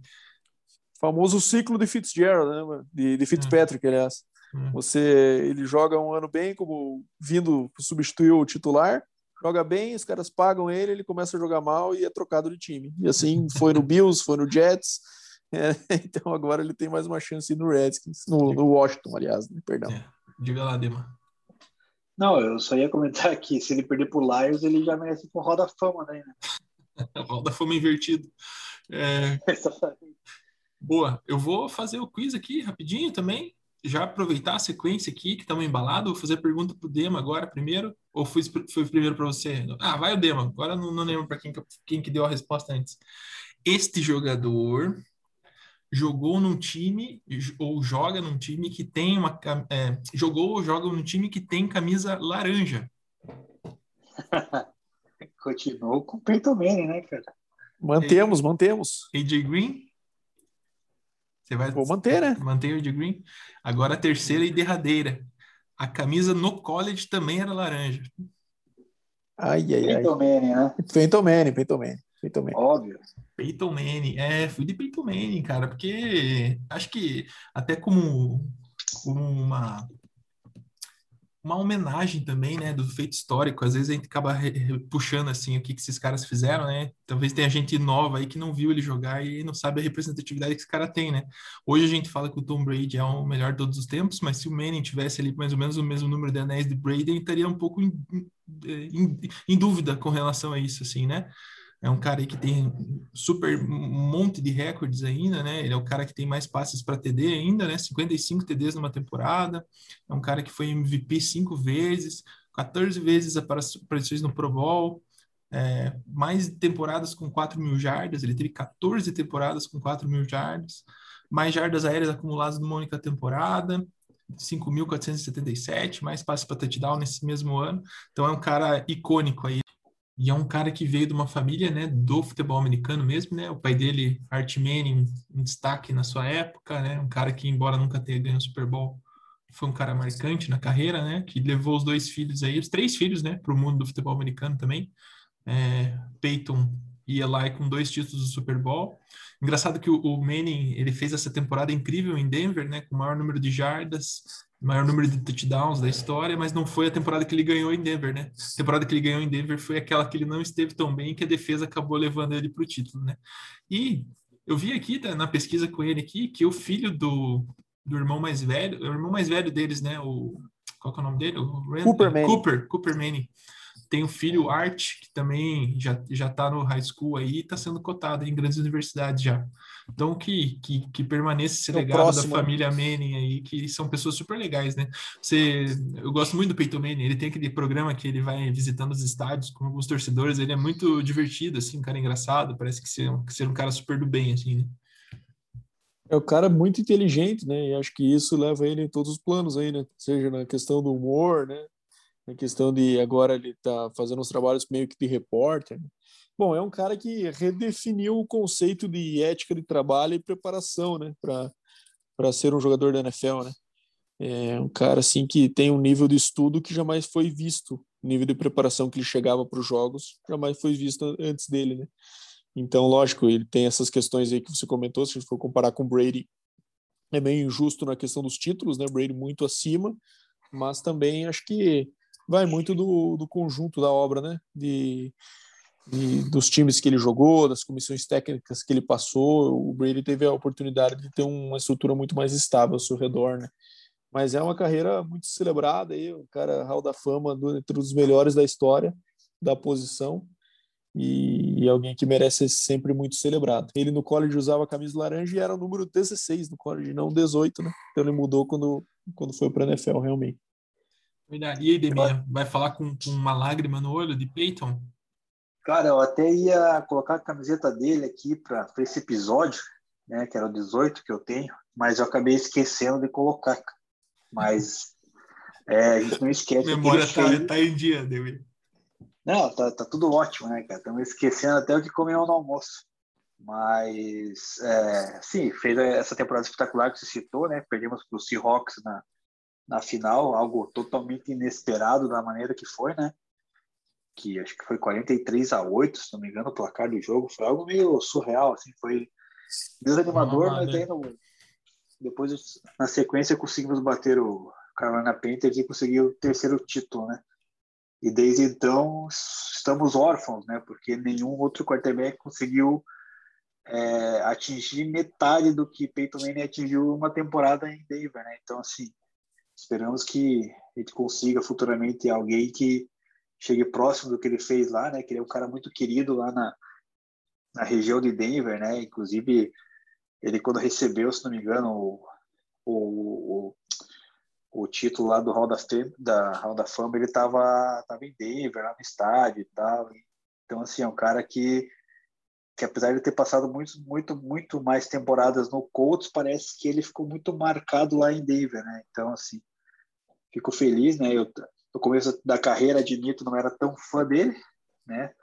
Famoso ciclo de Fitzgerald, né, mano? De, de Fitzpatrick, aliás. Hum. Você, ele joga um ano bem, como vindo substituir o titular, joga bem, os caras pagam ele, ele começa a jogar mal e é trocado de time. E assim foi no Bills, foi no Jets. É, então agora ele tem mais uma chance no Redskins, no, no Washington, aliás, né? perdão. É. Diga lá, Dema. Não, eu só ia comentar que se ele perder pro Lions, ele já merece ir pro Roda Fama, né? Roda fama invertido. É, Boa, eu vou fazer o quiz aqui rapidinho também. Já aproveitar a sequência aqui, que estamos embalados. Vou fazer a pergunta pro Dema agora primeiro. Ou foi, foi primeiro para você? Ah, vai o Dema. Agora não, não lembro para quem, que- quem que deu a resposta antes. Este jogador jogou num time, ou joga num time que tem uma. é, jogou ou joga num time que tem camisa laranja. Continuou com o Peyton Manning, né, cara? Mantemos, mantemos. AJ Green? Você vai Vou manter, né? Mantém o AJ Green. Agora a terceira e derradeira. A camisa no college também era laranja. Ai, ai, ai. Peyton Manning, né? Peyton Manning, Peyton Manning, Peyton Manning. Óbvio. Peyton Manning. É, fui de Peyton Manning, cara, porque acho que até como, como uma uma homenagem também, né, do feito histórico. Às vezes a gente acaba puxando assim o que que esses caras fizeram, né? Talvez tenha gente nova aí que não viu ele jogar e não sabe a representatividade que esse cara tem, né? Hoje a gente fala que o Tom Brady é o melhor de todos os tempos, mas se o Manning tivesse ali mais ou menos o mesmo número de anéis de Brady, ele estaria um pouco em, em, em dúvida com relação a isso, assim, né? É um cara aí que tem super um monte de recordes ainda, né? Ele é o cara que tem mais passes para TD ainda, né? 55 TDs numa temporada. É um cara que foi MVP cinco vezes, 14 vezes aparições no Pro Bowl, é, mais temporadas com 4 mil jardas. Ele teve 14 temporadas com 4 mil jardas, mais jardas aéreas acumuladas numa única temporada. 5.477, mais passes para touchdown nesse mesmo ano. Então é um cara icônico aí. E é um cara que veio de uma família, né, do futebol americano mesmo, né? O pai dele, Art Manning, um destaque na sua época, né? Um cara que, embora nunca tenha ganho o Super Bowl, foi um cara marcante na carreira, né? Que levou os dois filhos aí, os três filhos, né, para o mundo do futebol americano também. É, Peyton e Eli com dois títulos do Super Bowl. Engraçado que o, o Manning, ele fez essa temporada incrível em Denver, né? Com o maior número de jardas, maior número de touchdowns da história, mas não foi a temporada que ele ganhou em Denver, né? A temporada que ele ganhou em Denver foi aquela que ele não esteve tão bem que a defesa acabou levando ele para o título, né? E eu vi aqui tá, na pesquisa com ele aqui que o filho do, do irmão mais velho, o irmão mais velho deles, né? O qual que é o nome dele? O Rand- Cooper Manning. Cooper, Cooper Manning. Tem o filho Art, que também já, já tá no high school aí, está sendo cotado em grandes universidades já. Então, que, que, que permaneça esse É legado próximo, da né? família Manning aí, que são pessoas super legais, né? Você, eu gosto muito do Peyton Manning, ele tem aquele programa que ele vai visitando os estádios com alguns torcedores, ele é muito divertido, assim, um cara engraçado, parece que ser, que ser um cara super do bem, assim, né? É o cara muito inteligente, né? E acho que isso leva ele em todos os planos aí, né? Seja na questão do humor, né? Na questão de agora ele tá fazendo uns trabalhos meio que de repórter. né? Bom, é um cara que redefiniu o conceito de ética de trabalho e preparação, né? Para ser um jogador da NFL, né? É um cara assim que tem um nível de estudo que jamais foi visto, o nível de preparação que ele chegava para os jogos jamais foi visto antes dele, né? Então, lógico, ele tem essas questões aí que você comentou, se a gente for comparar com o Brady, é meio injusto na questão dos títulos, né? Brady muito acima, mas também acho que vai muito do, do conjunto da obra, né? De e dos times que ele jogou, das comissões técnicas que ele passou, o Brady teve a oportunidade de ter uma estrutura muito mais estável ao seu redor, né? Mas é uma carreira muito celebrada aí, o cara Hall da Fama entre os melhores da história da posição e, e, alguém que merece ser sempre muito celebrado. Ele no college usava camisa laranja e era o número 16 no college, não 18, né? Então ele mudou quando, quando foi para a NFL, realmente. E aí, Deminha, vai falar com, com uma lágrima no olho de Peyton? Cara, eu até ia colocar a camiseta dele aqui para esse episódio, né, que era o 18 que eu tenho, mas eu acabei esquecendo de colocar. Mas é, a gente não esquece. Memória tá, fez... tá em dia, Dewi. Não, tá, tá tudo ótimo, né, cara? Estamos esquecendo até o que comeu no almoço. Mas, é, sim, fez essa temporada espetacular que você citou, né? Perdemos para o Seahawks na, na final, algo totalmente inesperado da maneira que foi, né? Que acho que foi 43 a 8, se não me engano, o placar do jogo. Foi algo meio surreal, assim, foi desanimador, ah, mas né? aí no, depois, na sequência, conseguimos bater o Carolina Panthers e conseguir o terceiro título, né? E desde então estamos órfãos, né? Porque nenhum outro quarterback conseguiu é, atingir metade do que Peyton Manning atingiu uma temporada em Denver, né? Então, assim, esperamos que a gente consiga futuramente alguém que chegue próximo do que ele fez lá, né? Que ele é um cara muito querido lá na, na região de Denver, né? Inclusive, ele quando recebeu, se não me engano, o, o, o título lá do Hall da, da Hall da Fama, ele estava tava em Denver, lá no estádio e tal. Então, assim, é um cara que, que apesar de ter passado muito, muito, muito mais temporadas no Colts, parece que ele ficou muito marcado lá em Denver, né? Então, assim, fico feliz, né? Eu, no começo da carreira, admito, não era tão fã dele, né?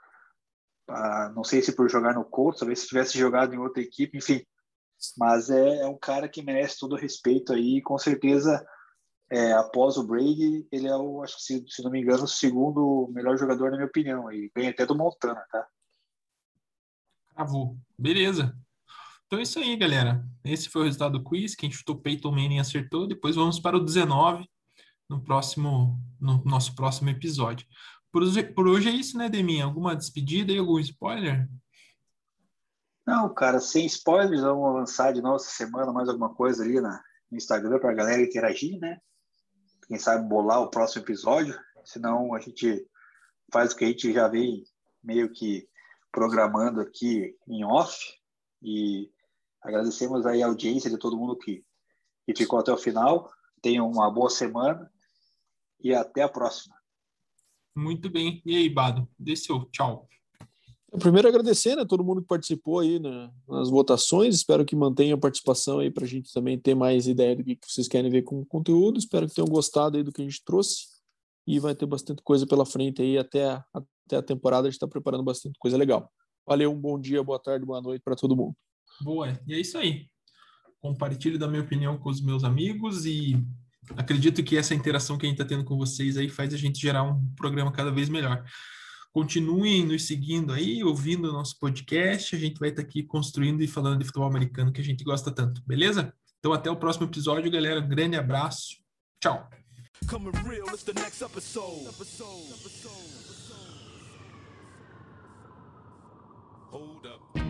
Ah, não sei se por jogar no Colts, talvez se tivesse jogado em outra equipe, enfim. Mas é, é um cara que merece todo o respeito aí, com certeza é, após o Brady, ele é o, acho que se, se, não me engano, o segundo melhor jogador, na minha opinião. E bem até do Montana, tá? Cravou. Beleza. Então é isso aí, galera. Esse foi o resultado do quiz. Quem chutou Peyton Manning acertou. Depois vamos para o 19 no próximo, no nosso próximo episódio. Por hoje, por hoje é isso, né, Deminha? Alguma despedida e algum spoiler? Não, cara, sem spoilers, vamos lançar de novo essa semana mais alguma coisa ali na, no Instagram para a galera interagir, né? quem sabe, bolar o próximo episódio, senão a gente faz o que a gente já vem meio que programando aqui em off. E agradecemos aí a audiência de todo mundo que, que ficou até o final. Tenham uma boa semana e até a próxima. Muito bem. E aí, Bado? Desceu. Tchau. Primeiro agradecer né, todo mundo que participou aí né, nas votações. Espero que mantenha a participação aí para a gente também ter mais ideia do que vocês querem ver com o conteúdo. Espero que tenham gostado aí do que a gente trouxe e vai ter bastante coisa pela frente aí até a, até a temporada. A gente está preparando bastante coisa legal. Valeu, um bom dia, boa tarde, boa noite para todo mundo. Boa, e é isso aí. Compartilhe da minha opinião com os meus amigos e acredito que essa interação que a gente está tendo com vocês aí faz a gente gerar um programa cada vez melhor. Continuem nos seguindo aí, ouvindo o nosso podcast. A gente vai estar aqui construindo e falando de futebol americano que a gente gosta tanto, beleza? Então até o próximo episódio, galera. Um grande abraço. Tchau. Hold